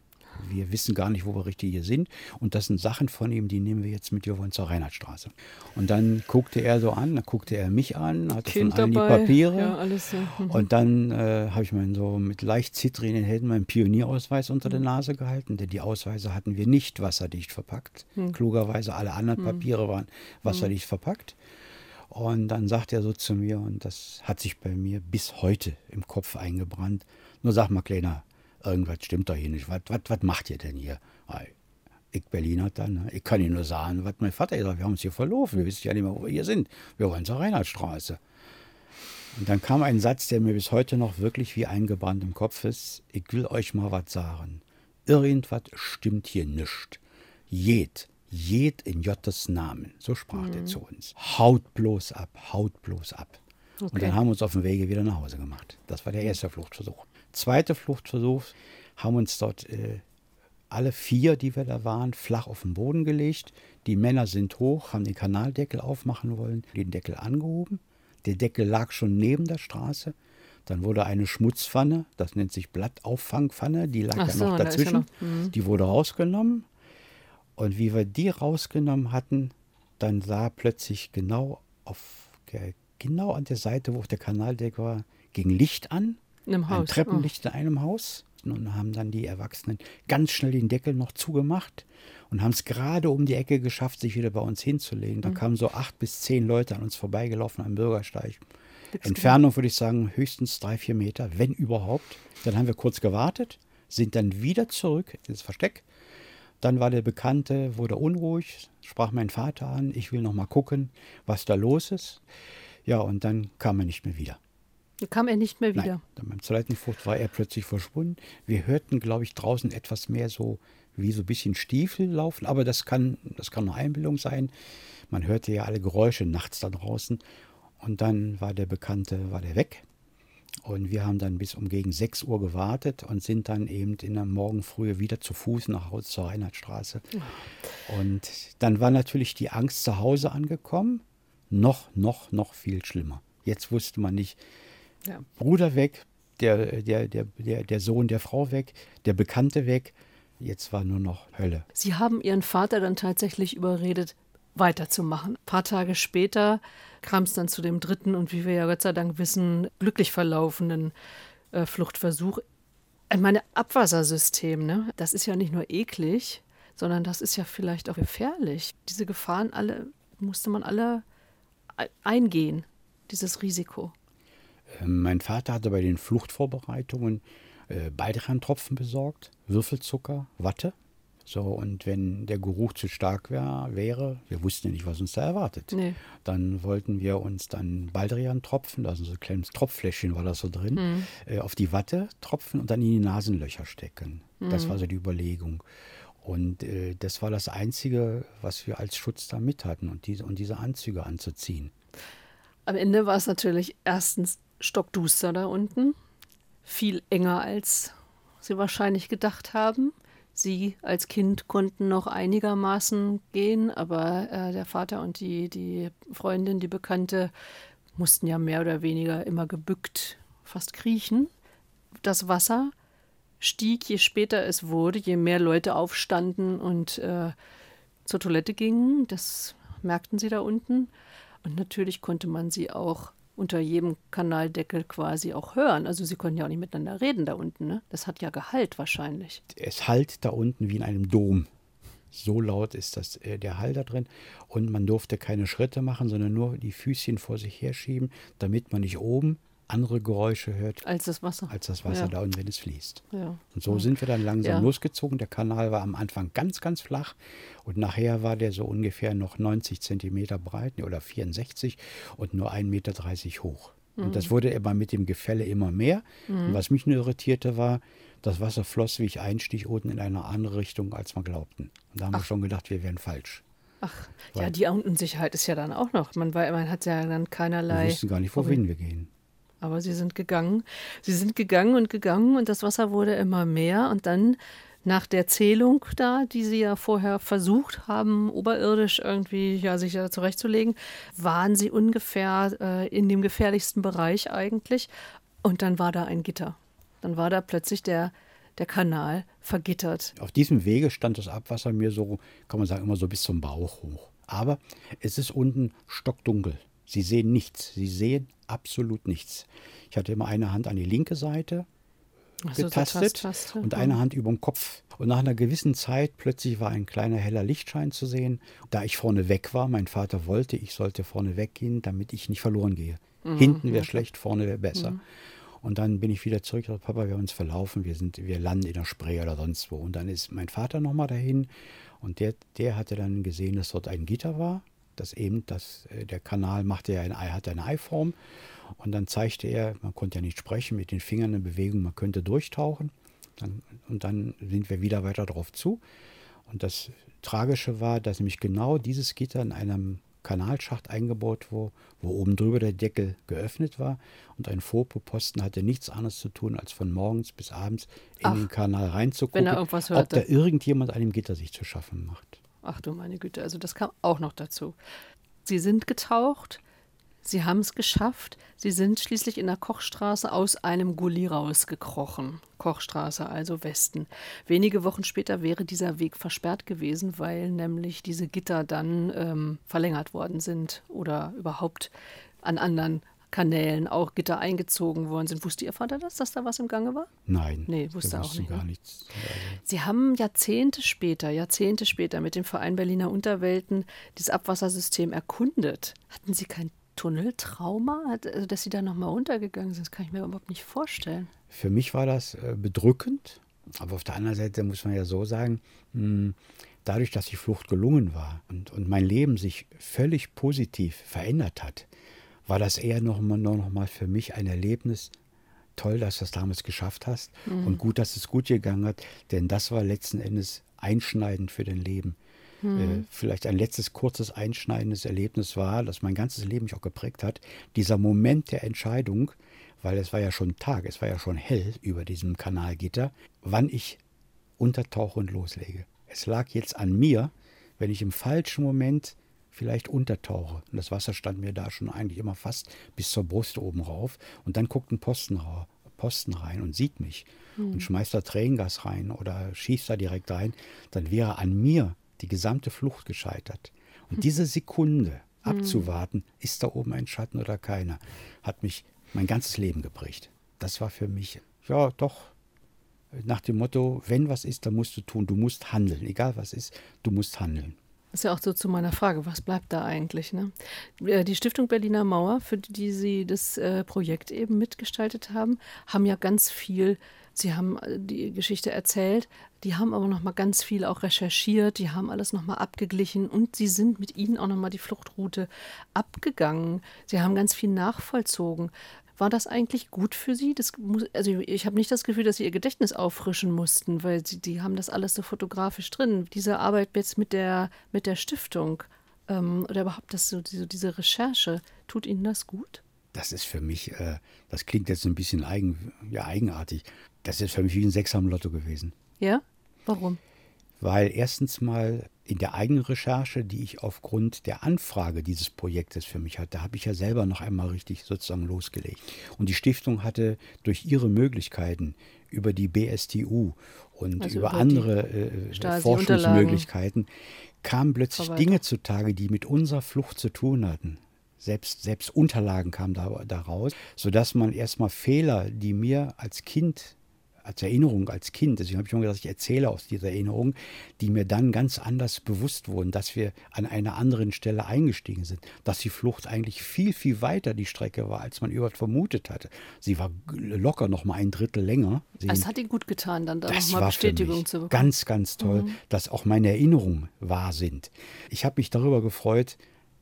Wir wissen gar nicht, wo wir richtig hier sind. Und das sind Sachen von ihm, die nehmen wir jetzt mit. Wir wollen zur Reinhardtstraße. Und dann guckte er so an, dann guckte er mich an, hatte Kind von allen dabei. die Papiere. Ja, alles. Mhm. Und dann äh, habe ich meinen so mit leicht zittrigen Händen meinen Pionierausweis unter Mhm. der Nase gehalten, denn die Ausweise hatten wir nicht wasserdicht verpackt. Mhm. Klugerweise alle anderen Papiere waren wasserdicht verpackt. Und dann sagt er so zu mir, und das hat sich bei mir bis heute im Kopf eingebrannt, nur sag mal, Kleiner, irgendwas stimmt doch hier nicht. Was, was, was macht ihr denn hier? Ich Berliner dann, ne? ich kann Ihnen nur sagen, was mein Vater gesagt hat, wir haben uns hier verlaufen, wir wissen ja nicht mehr, wo wir hier sind. Wir wollen zur Reinhardtstraße. Und dann kam ein Satz, der mir bis heute noch wirklich wie eingebrannt im Kopf ist. Ich will euch mal was sagen. Irgendwas stimmt hier nicht. Jed, jed in Jottes Namen. So sprach er zu uns. Haut bloß ab, haut bloß ab. Und Okay. dann haben wir uns auf dem Wege wieder nach Hause gemacht. Das war der erste Fluchtversuch. Zweiter Fluchtversuch haben uns dort äh, alle vier, die wir da waren, flach auf den Boden gelegt. Die Männer sind hoch, haben den Kanaldeckel aufmachen wollen, den Deckel angehoben. Der Deckel lag schon neben der Straße. Dann wurde eine Schmutzpfanne, das nennt sich Blattauffangpfanne, die lag Ach ja so, noch da ist ja dazwischen. noch- mhm. Die wurde rausgenommen. Und wie wir die rausgenommen hatten, dann sah plötzlich genau auf genau an der Seite, wo der Kanaldeckel war, ging Licht an. In einem Ein Haus. Oh. Treppenlicht in einem Haus. Und haben dann die Erwachsenen ganz schnell den Deckel noch zugemacht und haben es gerade um die Ecke geschafft, sich wieder bei uns hinzulegen. Mhm. Da kamen so acht bis zehn Leute an uns vorbeigelaufen am Bürgersteig. Entfernung würde ich sagen höchstens drei, vier Meter, wenn überhaupt. Dann haben wir kurz gewartet, sind dann wieder zurück ins Versteck. Dann war der Bekannte, wurde unruhig, sprach mein Vater an, ich will noch mal gucken, was da los ist. Ja, und dann kam er nicht mehr wieder. Da kam er nicht mehr wieder. Nein, dann beim zweiten Flucht war er plötzlich verschwunden. Wir hörten, glaube ich, draußen etwas mehr so wie so ein bisschen Stiefel laufen, aber das kann, das kann eine Einbildung sein. Man hörte ja alle Geräusche nachts da draußen. Und dann war der Bekannte, war der weg. Und wir haben dann bis um gegen 6 Uhr gewartet und sind dann eben in der Morgenfrühe wieder zu Fuß nach Hause zur Reinhardtstraße. Und dann war natürlich die Angst zu Hause angekommen. Noch, noch, noch viel schlimmer. Jetzt wusste man nicht, Ja. Bruder weg, der, der, der, der, der Sohn der Frau weg, der Bekannte weg. Jetzt war nur noch Hölle. Sie haben Ihren Vater dann tatsächlich überredet, weiterzumachen. Ein paar Tage später kam es dann zu dem dritten und wie wir ja Gott sei Dank wissen, glücklich verlaufenden äh, Fluchtversuch. Ich meine, Abwassersystem, ne? das ist ja nicht nur eklig, sondern das ist ja vielleicht auch gefährlich. Diese Gefahren alle musste man alle e- eingehen, dieses Risiko. Ähm, Mein Vater hatte bei den Fluchtvorbereitungen äh, Baldrian-Tropfen besorgt, Würfelzucker, Watte. So, und wenn der Geruch zu stark wär, wäre, wir wussten ja nicht, was uns da erwartet. Nee. Dann wollten wir uns dann Baldrian-Tropfen, also so ein kleines Tropffläschchen war das so drin, äh, auf die Watte tropfen und dann in die Nasenlöcher stecken. Das war so die Überlegung. Und äh, das war das Einzige, was wir als Schutz da mit hatten und diese, und diese Anzüge anzuziehen. Am Ende war es natürlich erstens stockduster da unten, viel enger als sie wahrscheinlich gedacht haben. Sie als Kind konnten noch einigermaßen gehen, aber äh, der Vater und die, die Freundin, die Bekannte, mussten ja mehr oder weniger immer gebückt fast kriechen. Das Wasser stieg, je später es wurde, je mehr Leute aufstanden und äh, zur Toilette gingen. Das merkten sie da unten. Und natürlich konnte man sie auch unter jedem Kanaldeckel quasi auch hören. Also sie konnten ja auch nicht miteinander reden da unten. Ne? Das hat ja Gehalt wahrscheinlich. es hallt da unten wie in einem Dom. So laut ist das, äh, der Hall da drin. Und man durfte keine Schritte machen, sondern nur die Füßchen vor sich herschieben, damit man nicht oben andere Geräusche hört Als das Wasser. als das Wasser ja. da unten, wenn es fließt. Ja. Und so sind wir dann langsam Ja. losgezogen. Der Kanal war am Anfang ganz, ganz flach und nachher war der so ungefähr noch 90 Zentimeter breit oder 64 und nur 1,30 Meter hoch. Und Mhm. das wurde immer mit dem Gefälle immer mehr. Und was mich nur irritierte war, Das Wasser floss, wie ich einstieg, unten in eine andere Richtung, als wir glaubten. Und da haben wir Ach. schon gedacht, wir wären falsch. Ach, ja, Weil- die Unsicherheit ist ja dann auch noch. Man, war, man hat ja dann Wir keinerlei. wussten gar nicht, wohin wir gehen. Aber sie sind gegangen. Sie sind gegangen und gegangen und das Wasser wurde immer mehr. Und dann nach der Zählung da, die sie ja vorher versucht haben, oberirdisch irgendwie ja, sich da zurechtzulegen, waren sie ungefähr äh, in dem gefährlichsten Bereich eigentlich. Und dann war da ein Gitter. Dann war da plötzlich der, der Kanal vergittert. Auf diesem Wege stand das Abwasser mir so, kann man sagen, immer so bis zum Bauch hoch. Aber es ist unten stockdunkel. Sie sehen nichts. Sie sehen absolut nichts. Ich hatte immer eine Hand an die linke Seite Ach so, so getastet Tasttaste. und eine Hand über dem Kopf. Und nach einer gewissen Zeit plötzlich war ein kleiner heller Lichtschein zu sehen. Da ich vorne weg war, mein Vater wollte, ich sollte vorne weggehen, damit ich nicht verloren gehe. Hinten wäre schlecht, vorne wäre besser. Und dann bin ich wieder zurück, gesagt, Papa, wir haben uns verlaufen, wir, sind, wir landen in der Spree oder sonst wo. Und dann ist mein Vater nochmal dahin und der, der hatte dann gesehen, dass dort ein Gitter war, dass eben das, äh, der Kanal machte ja eine, Ei- hatte eine Eiform. Und dann zeigte er, man konnte ja nicht sprechen, mit den Fingern in Bewegung, man könnte durchtauchen. Dann, und dann sind wir wieder weiter darauf zu. Und das Tragische war, dass nämlich genau dieses Gitter in einem Kanalschacht eingebaut war, wo oben drüber der Deckel geöffnet war und ein Fopo-Posten hatte nichts anderes zu tun, als von morgens bis abends in Ach, den Kanal reinzugucken, ob da irgendjemand an dem Gitter sich zu schaffen macht. Ach du meine Güte, also das kam auch noch dazu. Sie sind getaucht, sie haben es geschafft, sie sind schließlich in der Kochstraße aus einem Gully rausgekrochen. Kochstraße, also Westen. Wenige Wochen später wäre dieser Weg versperrt gewesen, weil nämlich diese Gitter dann ähm, verlängert worden sind oder überhaupt an anderen Kanälen auch Gitter eingezogen worden sind. Wusste Ihr Vater das, dass da was im Gange war? Nein, Nee, wusste auch nicht, gar ne? nichts. Sie haben Jahrzehnte später, Jahrzehnte später mit dem Verein Berliner Unterwelten dieses Abwassersystem erkundet. Hatten Sie kein Tunneltrauma, also dass Sie da nochmal runtergegangen sind? Das kann ich mir überhaupt nicht vorstellen. Für mich war das äh, bedrückend, aber auf der anderen Seite muss man ja so sagen, mh, dadurch, dass die Flucht gelungen war und, und mein Leben sich völlig positiv verändert hat, war das eher noch mal, nur noch mal für mich ein Erlebnis. Toll, dass du das damals geschafft hast und gut, dass es gut gegangen hat, denn das war letzten Endes einschneidend für dein Leben. Äh, vielleicht ein letztes kurzes einschneidendes Erlebnis war, das mein ganzes Leben mich auch geprägt hat. Dieser Moment der Entscheidung, weil es war ja schon Tag, es war ja schon hell über diesem Kanalgitter, wann ich untertauche und loslege. Es lag jetzt an mir, wenn ich im falschen Moment vielleicht untertauche. Und das Wasser stand mir da schon eigentlich immer fast bis zur Brust oben rauf. Und dann guckt ein Posten, Posten rein und sieht mich und schmeißt da Tränengas rein oder schießt da direkt rein. Dann wäre an mir die gesamte Flucht gescheitert. Und diese Sekunde abzuwarten, ist da oben ein Schatten oder keiner, hat mich mein ganzes Leben geprägt. Das war für mich, ja, doch nach dem Motto, wenn was ist, dann musst du tun, du musst handeln. Egal was ist, du musst handeln. Das ist ja auch so zu meiner Frage, was bleibt da eigentlich? Ne? Äh, Die Stiftung Berliner Mauer, für die Sie das äh, Projekt eben mitgestaltet haben, haben ja ganz viel, Sie haben äh, die Geschichte erzählt, die haben aber noch mal ganz viel auch recherchiert, die haben alles noch mal abgeglichen und Sie sind mit Ihnen auch noch mal die Fluchtroute abgegangen. Sie haben ganz viel nachvollzogen. War das eigentlich gut für Sie? Das muss, also ich habe nicht das Gefühl, dass Sie Ihr Gedächtnis auffrischen mussten, weil Sie, die haben das alles so fotografisch drin. Diese Arbeit jetzt mit der, mit der Stiftung ähm, oder überhaupt das, so, diese, diese Recherche, tut Ihnen das gut? Das ist für mich, äh, das klingt jetzt ein bisschen eigen, ja, eigenartig. Das ist für mich wie ein Sechser am Lotto gewesen. Ja? Warum? Weil erstens mal in der eigenen Recherche, die ich aufgrund der Anfrage dieses Projektes für mich hatte, habe ich ja selber noch einmal richtig sozusagen losgelegt. Und die Stiftung hatte durch ihre Möglichkeiten über die BSTU und Also über über andere äh, Stasi-Unterlagen. Forschungsmöglichkeiten kamen plötzlich Verwaltung. Dinge zutage, die mit unserer Flucht zu tun hatten. Selbst, selbst Unterlagen kamen da, daraus, sodass man erstmal Fehler, die mir als Kind als Erinnerung als Kind, deswegen habe ich immer gesagt, ich erzähle aus dieser Erinnerung, die mir dann ganz anders bewusst wurden, dass wir an einer anderen Stelle eingestiegen sind, dass die Flucht eigentlich viel, viel weiter die Strecke war, als man überhaupt vermutet hatte. Sie war locker noch mal ein Drittel länger. Sie, Es hat Ihnen gut getan, dann da das nochmal Bestätigung mich zu bekommen. ganz, ganz toll, dass auch meine Erinnerungen wahr sind. Ich habe mich darüber gefreut,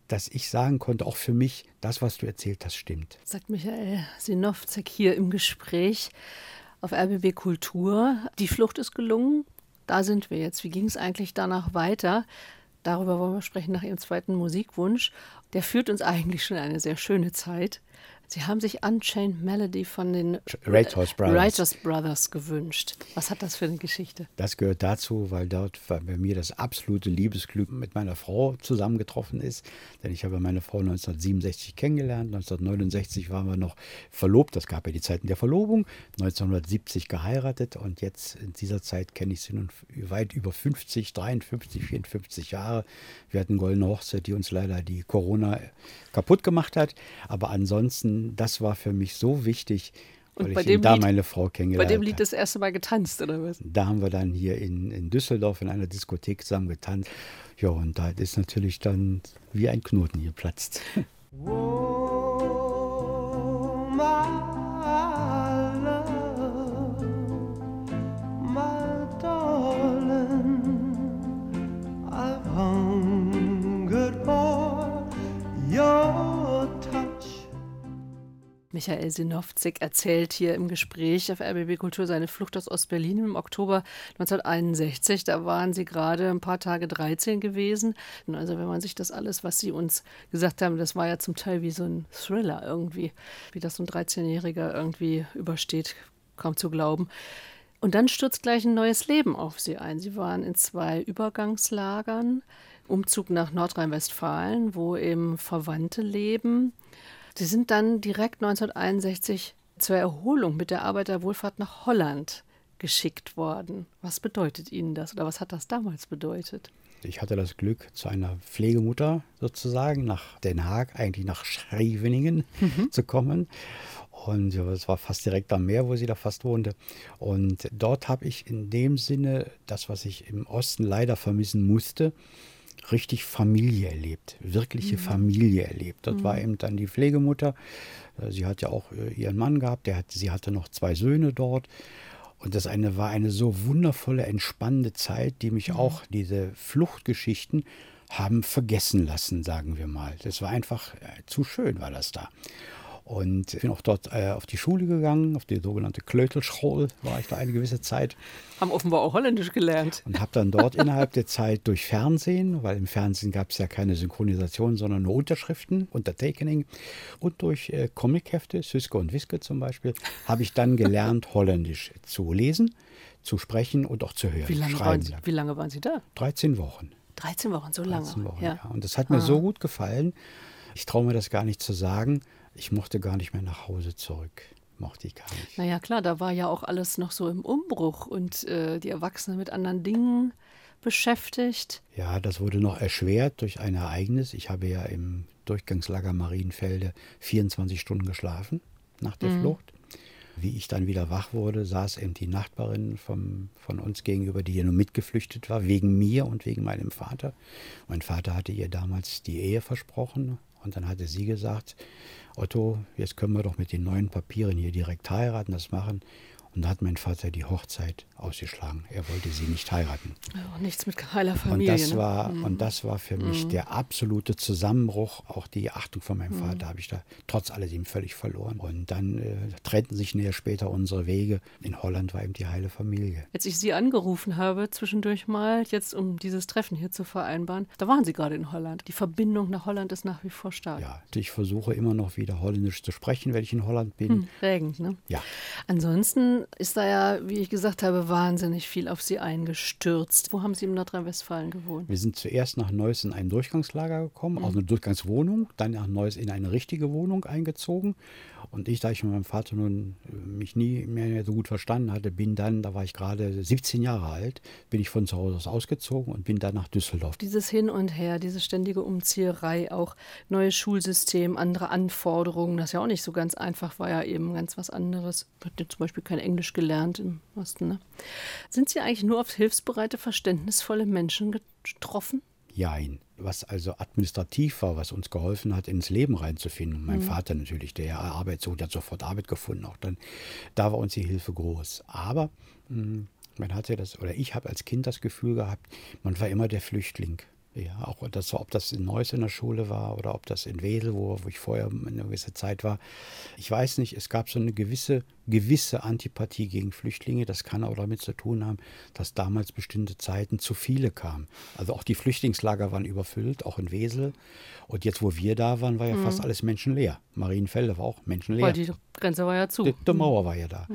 dass ich sagen konnte, auch für mich, das, was du erzählt hast, stimmt. sagt Michael Sinowzek hier im Gespräch. Auf RBB Kultur. Die Flucht ist gelungen. Da sind wir jetzt. Wie ging es eigentlich danach weiter? Darüber wollen wir sprechen nach Ihrem zweiten Musikwunsch. Der führt uns eigentlich schon eine sehr schöne Zeit. Sie haben sich Unchained Melody von den Wrightos Brothers. Brothers gewünscht. Was hat das für eine Geschichte? Das gehört dazu, weil dort bei mir das absolute Liebesglück mit meiner Frau zusammengetroffen ist. Denn ich habe meine Frau 1967 kennengelernt. 1969 waren wir noch verlobt. Das gab ja die Zeiten der Verlobung. 1970 geheiratet. Und jetzt in dieser Zeit kenne ich sie nun weit über 50, 53, 54 Jahre. Wir hatten goldene Hochzeit, die uns leider die Corona kaputt gemacht hat. Aber ansonsten, das war für mich so wichtig, Und weil bei ich dem da Lied- meine Frau Bei kennengelernt dem Lied das erste Mal getanzt, oder was? Da haben wir dann hier in, in Düsseldorf in einer Diskothek zusammen getanzt. Ja, und da ist natürlich dann wie ein Knoten geplatzt. Oh, my Michael Sinowczyk erzählt hier im Gespräch auf RBB Kultur seine Flucht aus Ostberlin im Oktober 1961. Da waren sie gerade ein paar Tage 13 gewesen. Also wenn man sich das alles, was sie uns gesagt haben, das war ja zum Teil wie so ein Thriller irgendwie, wie das so ein 13-Jähriger irgendwie übersteht, kaum zu glauben. Und dann stürzt gleich ein neues Leben auf sie ein. Sie waren in zwei Übergangslagern, Umzug nach Nordrhein-Westfalen, wo eben Verwandte leben. Sie sind dann direkt 1961 zur Erholung mit der Arbeiterwohlfahrt nach Holland geschickt worden. Was bedeutet Ihnen das oder was hat das damals bedeutet? Ich hatte das Glück, zu einer Pflegemutter sozusagen nach Den Haag, eigentlich nach Scheveningen zu kommen. Und es war fast direkt am Meer, wo sie da fast wohnte. Und dort habe ich in dem Sinne das, was ich im Osten leider vermissen musste, richtig Familie erlebt, wirkliche Familie erlebt. Dort war eben dann die Pflegemutter. Äh, Sie hat ja auch äh, ihren Mann gehabt, der hat, sie hatte noch zwei Söhne dort. Und das eine war eine so wundervolle, entspannende Zeit, die mich auch, diese Fluchtgeschichten, haben vergessen lassen, sagen wir mal. Das war einfach äh, zu schön, war das da. Und ich bin auch dort äh, auf die Schule gegangen, auf die sogenannte Klötelschule war ich da eine gewisse Zeit Haben offenbar auch Holländisch gelernt. und habe dann dort innerhalb der Zeit durch Fernsehen, weil im Fernsehen gab es ja keine Synchronisation, sondern nur Unterschriften, Untertakening und durch äh, Comichefte, Süske und Wiske zum Beispiel, habe ich dann gelernt, Holländisch zu lesen, zu sprechen und auch zu hören. Wie lange, waren. Sie, wie lange waren Sie da? 13 Wochen. 13 Wochen, so lange. 13 Wochen, ja. ja. Und das hat mir so gut gefallen. Ich traue mir das gar nicht zu sagen. Ich mochte gar nicht mehr nach Hause zurück. Mochte ich gar nicht. Naja, klar, da war ja auch alles noch so im Umbruch und äh, die Erwachsenen mit anderen Dingen beschäftigt. Ja, das wurde noch erschwert durch ein Ereignis. Ich habe ja im Durchgangslager Marienfelde 24 Stunden geschlafen nach der Flucht. Wie ich dann wieder wach wurde, saß eben die Nachbarin vom, von uns gegenüber, die ja nur mitgeflüchtet war, wegen mir und wegen meinem Vater. Mein Vater hatte ihr damals die Ehe versprochen und dann hatte sie gesagt, Otto, jetzt können wir doch mit den neuen Papieren hier direkt heiraten, das machen. Und da hat mein Vater die Hochzeit ausgeschlagen. Er wollte sie nicht heiraten. Ja, nichts mit heiler Und Familie. das, ne? war, und das war für mich der absolute Zusammenbruch. Auch die Achtung von meinem Vater habe ich da trotz alledem völlig verloren. Und dann äh, trennten sich näher später unsere Wege. In Holland war eben die heile Familie. Als ich Sie angerufen habe, zwischendurch mal, jetzt um dieses Treffen hier zu vereinbaren, da waren Sie gerade in Holland. Die Verbindung nach Holland ist nach wie vor stark. Ja, ich versuche immer noch wieder Holländisch zu sprechen, wenn ich in Holland bin. Hm, prägend, ne? Ja, Ansonsten ist da ja, wie ich gesagt habe, wahnsinnig viel auf Sie eingestürzt. Wo haben Sie in Nordrhein-Westfalen gewohnt? wir sind zuerst nach Neuss in ein Durchgangslager gekommen, auch eine Durchgangswohnung, dann nach Neuss in eine richtige Wohnung eingezogen. Und ich, da ich mit meinem Vater nun äh, mich nie mehr so gut verstanden hatte, bin dann, da war ich gerade 17 Jahre alt, bin ich von zu Hause aus ausgezogen und bin dann nach Düsseldorf. Dieses Hin und Her, diese ständige Umzieherei, auch neues Schulsystem, andere Anforderungen, das ja auch nicht so ganz einfach war, ja eben ganz was anderes. Ich hatte zum Beispiel kein Englisch gelernt im Osten. Ne? Sind Sie eigentlich nur auf hilfsbereite, verständnisvolle Menschen getroffen? Jein. Was also administrativ war, was uns geholfen hat, ins Leben reinzufinden. Mein Mhm. Vater natürlich, der ja Arbeit sucht, hat sofort Arbeit gefunden. Auch dann, da war uns die Hilfe groß. Aber mh, man hatte das, oder ich habe als Kind das Gefühl gehabt, man war immer der Flüchtling. Ja, auch das, ob das in Neuss in der Schule war oder ob das in Wedel, wo, wo ich vorher eine gewisse Zeit war. Ich weiß nicht, es gab so eine gewisse, gewisse Antipathie gegen Flüchtlinge. Das kann auch damit zu tun haben, dass damals bestimmte Zeiten zu viele kamen. Also auch die Flüchtlingslager waren überfüllt, auch in Wesel. Und jetzt, wo wir da waren, war ja fast alles menschenleer. Marienfelde war auch menschenleer. Weil die Grenze war ja zu. Die, die Mauer war ja da.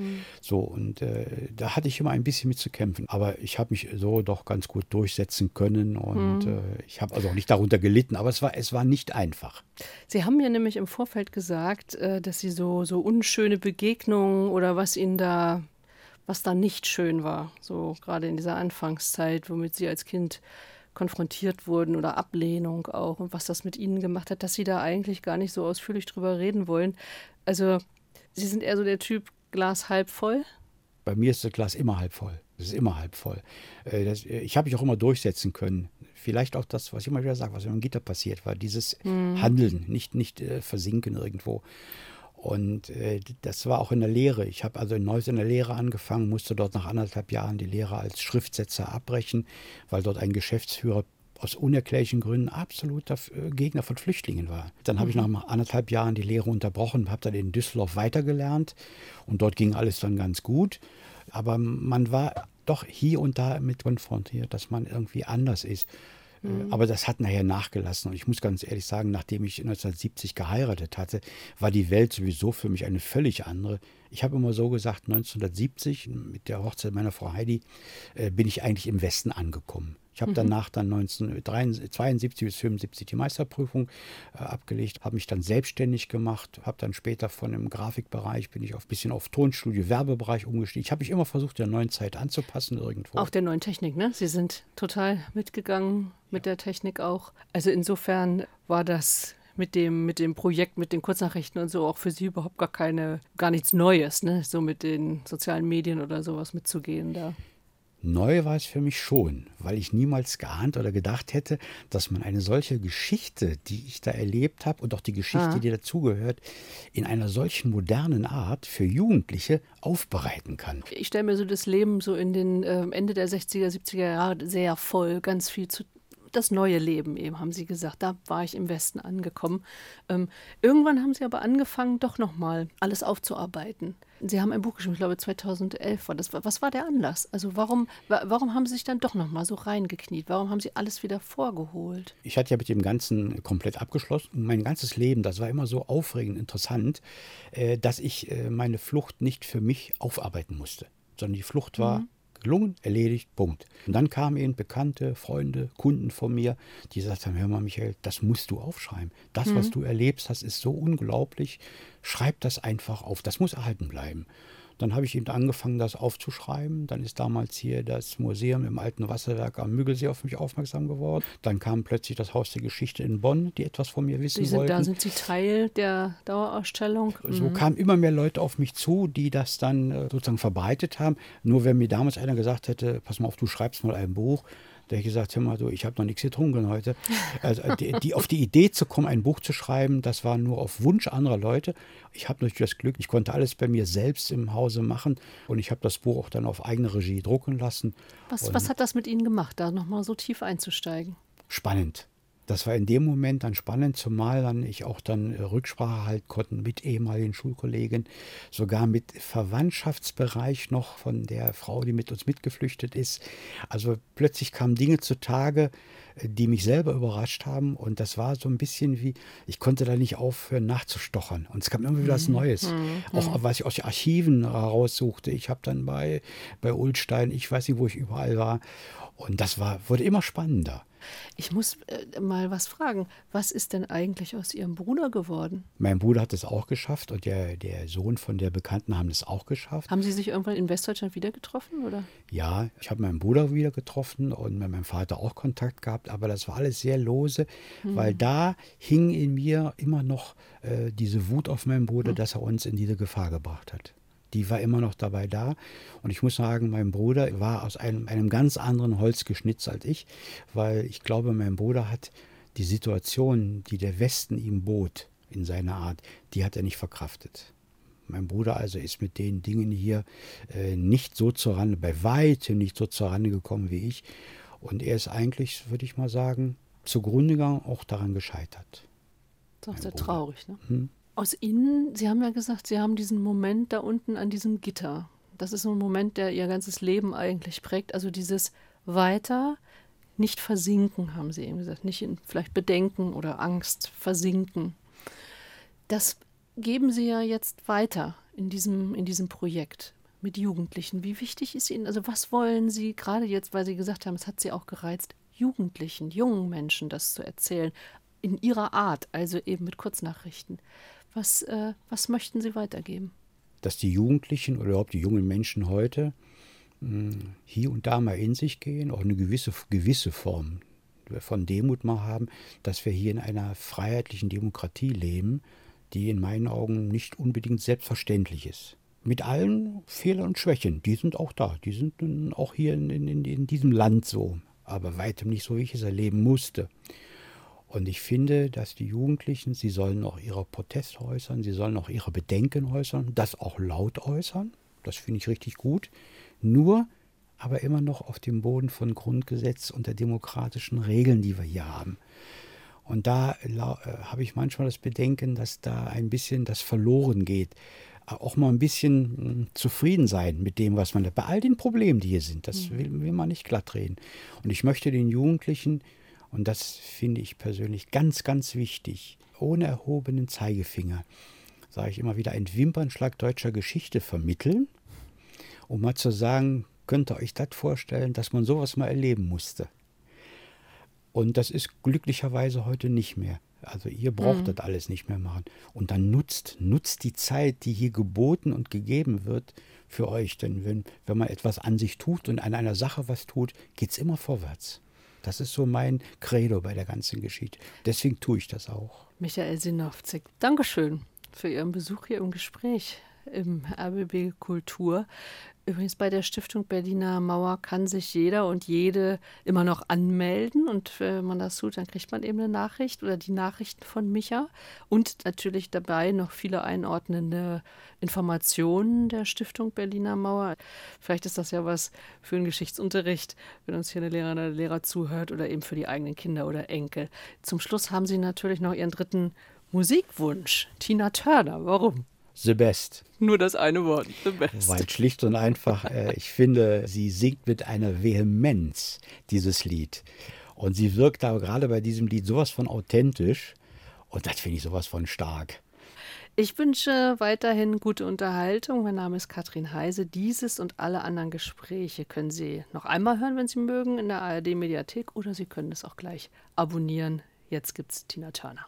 So, und äh, da hatte ich immer ein bisschen mit zu kämpfen. Aber ich habe mich so doch ganz gut durchsetzen können und äh, ich habe also auch nicht darunter gelitten, aber es war, es war nicht einfach. Sie haben mir nämlich im Vorfeld gesagt, äh, dass Sie so, so unschöne Begegnungen oder was Ihnen da, was da nicht schön war, so gerade in dieser Anfangszeit, womit Sie als Kind konfrontiert wurden oder Ablehnung auch und was das mit Ihnen gemacht hat, dass Sie da eigentlich gar nicht so ausführlich drüber reden wollen. Also Sie sind eher so der Typ Glas halb voll. Bei mir ist das Glas immer halb voll. Es ist immer halb voll. Äh, das, ich habe mich auch immer durchsetzen können. Vielleicht auch das, was ich immer wieder sage, was im Gitter passiert war, dieses Handeln, nicht, nicht äh, versinken irgendwo. Und äh, das war auch in der Lehre. Ich habe also in Neuss in der Lehre angefangen, musste dort nach anderthalb Jahren die Lehre als Schriftsetzer abbrechen, weil dort ein Geschäftsführer aus unerklärlichen Gründen absoluter äh, Gegner von Flüchtlingen war. Dann habe ich nach anderthalb Jahren die Lehre unterbrochen, habe dann in Düsseldorf weitergelernt und dort ging alles dann ganz gut. Aber man war doch hier und da mit konfrontiert, dass man irgendwie anders ist. Äh, Aber das hat nachher nachgelassen. Und ich muss ganz ehrlich sagen, nachdem ich 1970 geheiratet hatte, war die Welt sowieso für mich eine völlig andere. Ich habe immer so gesagt, 1970 mit der Hochzeit meiner Frau Heidi äh, bin ich eigentlich im Westen angekommen. Ich habe danach dann 1972 bis 75 die Meisterprüfung äh, abgelegt, habe mich dann selbstständig gemacht, habe dann später von dem Grafikbereich bin ich auf ein bisschen auf Tonstudio, Werbebereich umgestiegen. Ich habe mich immer versucht, der neuen Zeit anzupassen irgendwo. Auch der neuen Technik, ne? Sie sind total mitgegangen mit der Technik auch. Also insofern war das mit dem, mit dem Projekt, mit den Kurznachrichten und so auch für Sie überhaupt gar keine, gar nichts Neues, ne? So mit den sozialen Medien oder sowas mitzugehen da. Neu war es für mich schon, weil ich niemals geahnt oder gedacht hätte, dass man eine solche Geschichte, die ich da erlebt habe und auch die Geschichte, Ah. die dazugehört, in einer solchen modernen Art für Jugendliche aufbereiten kann. Ich stelle mir so das Leben so in den ähm, Ende der 60er, 70er Jahre sehr voll, ganz viel zu. Das neue Leben eben, haben Sie gesagt. Da war ich im Westen angekommen. Ähm, irgendwann haben Sie aber angefangen, doch nochmal alles aufzuarbeiten. Sie haben ein Buch geschrieben, ich glaube 2011 war das. Was war der Anlass? Also warum, wa- warum haben Sie sich dann doch nochmal so reingekniet? Warum haben Sie alles wieder vorgeholt? Ich hatte ja mit dem Ganzen komplett abgeschlossen. Und mein ganzes Leben, das war immer so aufregend, interessant, äh, dass ich äh, meine Flucht nicht für mich aufarbeiten musste, sondern die Flucht war gelungen, erledigt, Punkt. Und dann kamen eben Bekannte, Freunde, Kunden von mir, die sagten, hör mal Michael, das musst du aufschreiben. Das, was du erlebst hast, ist so unglaublich. Schreib das einfach auf. Das muss erhalten bleiben. Dann habe ich eben angefangen, das aufzuschreiben. Dann ist damals hier das Museum im Alten Wasserwerk am Müggelsee auf mich aufmerksam geworden. Dann kam plötzlich das Haus der Geschichte in Bonn, die etwas von mir wissen sind, wollten. da sind Sie Teil der Dauerausstellung. So kamen immer mehr Leute auf mich zu, die das dann äh, sozusagen verbreitet haben. Nur wenn mir damals einer gesagt hätte, pass mal auf, du schreibst mal ein Buch, da hätte ich gesagt, hör mal, du, ich habe noch nichts getrunken heute. Also, die, die, auf die Idee zu kommen, ein Buch zu schreiben, das war nur auf Wunsch anderer Leute. Ich habe natürlich das Glück, ich konnte alles bei mir selbst im Hause machen und ich habe das Buch auch dann auf eigene Regie drucken lassen. Was, was hat das mit Ihnen gemacht, da nochmal so tief einzusteigen? spannend. Das war in dem Moment dann spannend, zumal dann ich auch dann äh, Rücksprache halten konnte mit ehemaligen Schulkollegen, sogar mit Verwandtschaftsbereich noch von der Frau, die mit uns mitgeflüchtet ist. Also plötzlich kamen Dinge zutage, äh, die mich selber überrascht haben und das war so ein bisschen wie, ich konnte da nicht aufhören nachzustochern und es kam immer wieder was Neues. Auch was ich aus den Archiven heraussuchte. Ich habe dann bei, bei Ulstein, ich weiß nicht, wo ich überall war und das war, wurde immer spannender. Ich muss äh, mal was fragen. Was ist denn eigentlich aus Ihrem Bruder geworden? Mein Bruder hat es auch geschafft und der, der Sohn von der Bekannten haben es auch geschafft. Haben Sie sich irgendwann in Westdeutschland wieder getroffen? Oder? Ja, ich habe meinen Bruder wieder getroffen und mit meinem Vater auch Kontakt gehabt, aber das war alles sehr lose, weil da hing in mir immer noch äh, diese Wut auf meinen Bruder, dass er uns in diese Gefahr gebracht hat. Die war immer noch dabei da. Und ich muss sagen, mein Bruder war aus einem, einem ganz anderen Holz geschnitzt als ich, weil ich glaube, mein Bruder hat die Situation, die der Westen ihm bot, in seiner Art, die hat er nicht verkraftet. Mein Bruder also ist mit den Dingen hier äh, nicht so zur Rande, bei weitem nicht so zur Rande gekommen wie ich. Und er ist eigentlich, würde ich mal sagen, zugrunde gegangen, auch daran gescheitert. Das ist auch sehr traurig. Ne? Hm. Aus Ihnen, Sie haben ja gesagt, Sie haben diesen Moment da unten an diesem Gitter. Das ist so ein Moment, der Ihr ganzes Leben eigentlich prägt. Also dieses Weiter, nicht versinken, haben Sie eben gesagt. Nicht in vielleicht Bedenken oder Angst versinken. Das geben Sie ja jetzt weiter in diesem, in diesem Projekt mit Jugendlichen. Wie wichtig ist Ihnen, also was wollen Sie gerade jetzt, weil Sie gesagt haben, es hat Sie auch gereizt, Jugendlichen, jungen Menschen das zu erzählen, in ihrer Art, also eben mit Kurznachrichten. Was, äh, was möchten Sie weitergeben? Dass die Jugendlichen oder überhaupt die jungen Menschen heute mh, hm, hier und da mal in sich gehen, auch eine gewisse, gewisse Form von Demut mal haben, dass wir hier in einer freiheitlichen Demokratie leben, die in meinen Augen nicht unbedingt selbstverständlich ist. Mit allen Fehlern und Schwächen, die sind auch da, die sind auch hier in, in, in diesem Land so, aber weitem nicht so, wie ich es erleben musste. Und ich finde, dass die Jugendlichen, sie sollen auch ihre Proteste äußern, sie sollen auch ihre Bedenken äußern, das auch laut äußern. Das finde ich richtig gut. Nur aber immer noch auf dem Boden von Grundgesetz und der demokratischen Regeln, die wir hier haben. Und da äh, habe ich manchmal das Bedenken, dass da ein bisschen das verloren geht. Auch mal ein bisschen hm, zufrieden sein mit dem, was man da, bei all den Problemen, die hier sind. Das mhm. will, will man nicht glatt reden. Und ich möchte den Jugendlichen und das finde ich persönlich ganz, ganz wichtig, ohne erhobenen Zeigefinger, sage ich immer wieder, ein Wimpernschlag deutscher Geschichte vermitteln, um mal zu sagen, könnt ihr euch das vorstellen, dass man sowas mal erleben musste. Und das ist glücklicherweise heute nicht mehr. Also ihr braucht mhm. das alles nicht mehr machen. Und dann nutzt, nutzt die Zeit, die hier geboten und gegeben wird für euch. Denn wenn, wenn man etwas an sich tut und an einer Sache was tut, geht es immer vorwärts. Das ist so mein Credo bei der ganzen Geschichte. Deswegen tue ich das auch. Michael Sinowczyk, Dankeschön für Ihren Besuch hier im Gespräch im RBB Kultur. Übrigens bei der Stiftung Berliner Mauer kann sich jeder und jede immer noch anmelden und wenn man das tut, dann kriegt man eben eine Nachricht oder die Nachrichten von Micha und natürlich dabei noch viele einordnende Informationen der Stiftung Berliner Mauer. Vielleicht ist das ja was für einen Geschichtsunterricht, wenn uns hier eine Lehrerin oder Lehrer zuhört oder eben für die eigenen Kinder oder Enkel. Zum Schluss haben Sie natürlich noch Ihren dritten Musikwunsch, Tina Turner. Warum? The Best. Nur das eine Wort, The Best. Weil schlicht und einfach, äh, ich finde, sie singt mit einer Vehemenz dieses Lied. Und sie wirkt aber gerade bei diesem Lied sowas von authentisch. Und das finde ich sowas von stark. Ich wünsche weiterhin gute Unterhaltung. Mein Name ist Katrin Heise. Dieses und alle anderen Gespräche können Sie noch einmal hören, wenn Sie mögen, in der ARD-Mediathek oder Sie können es auch gleich abonnieren. Jetzt gibt es Tina Turner.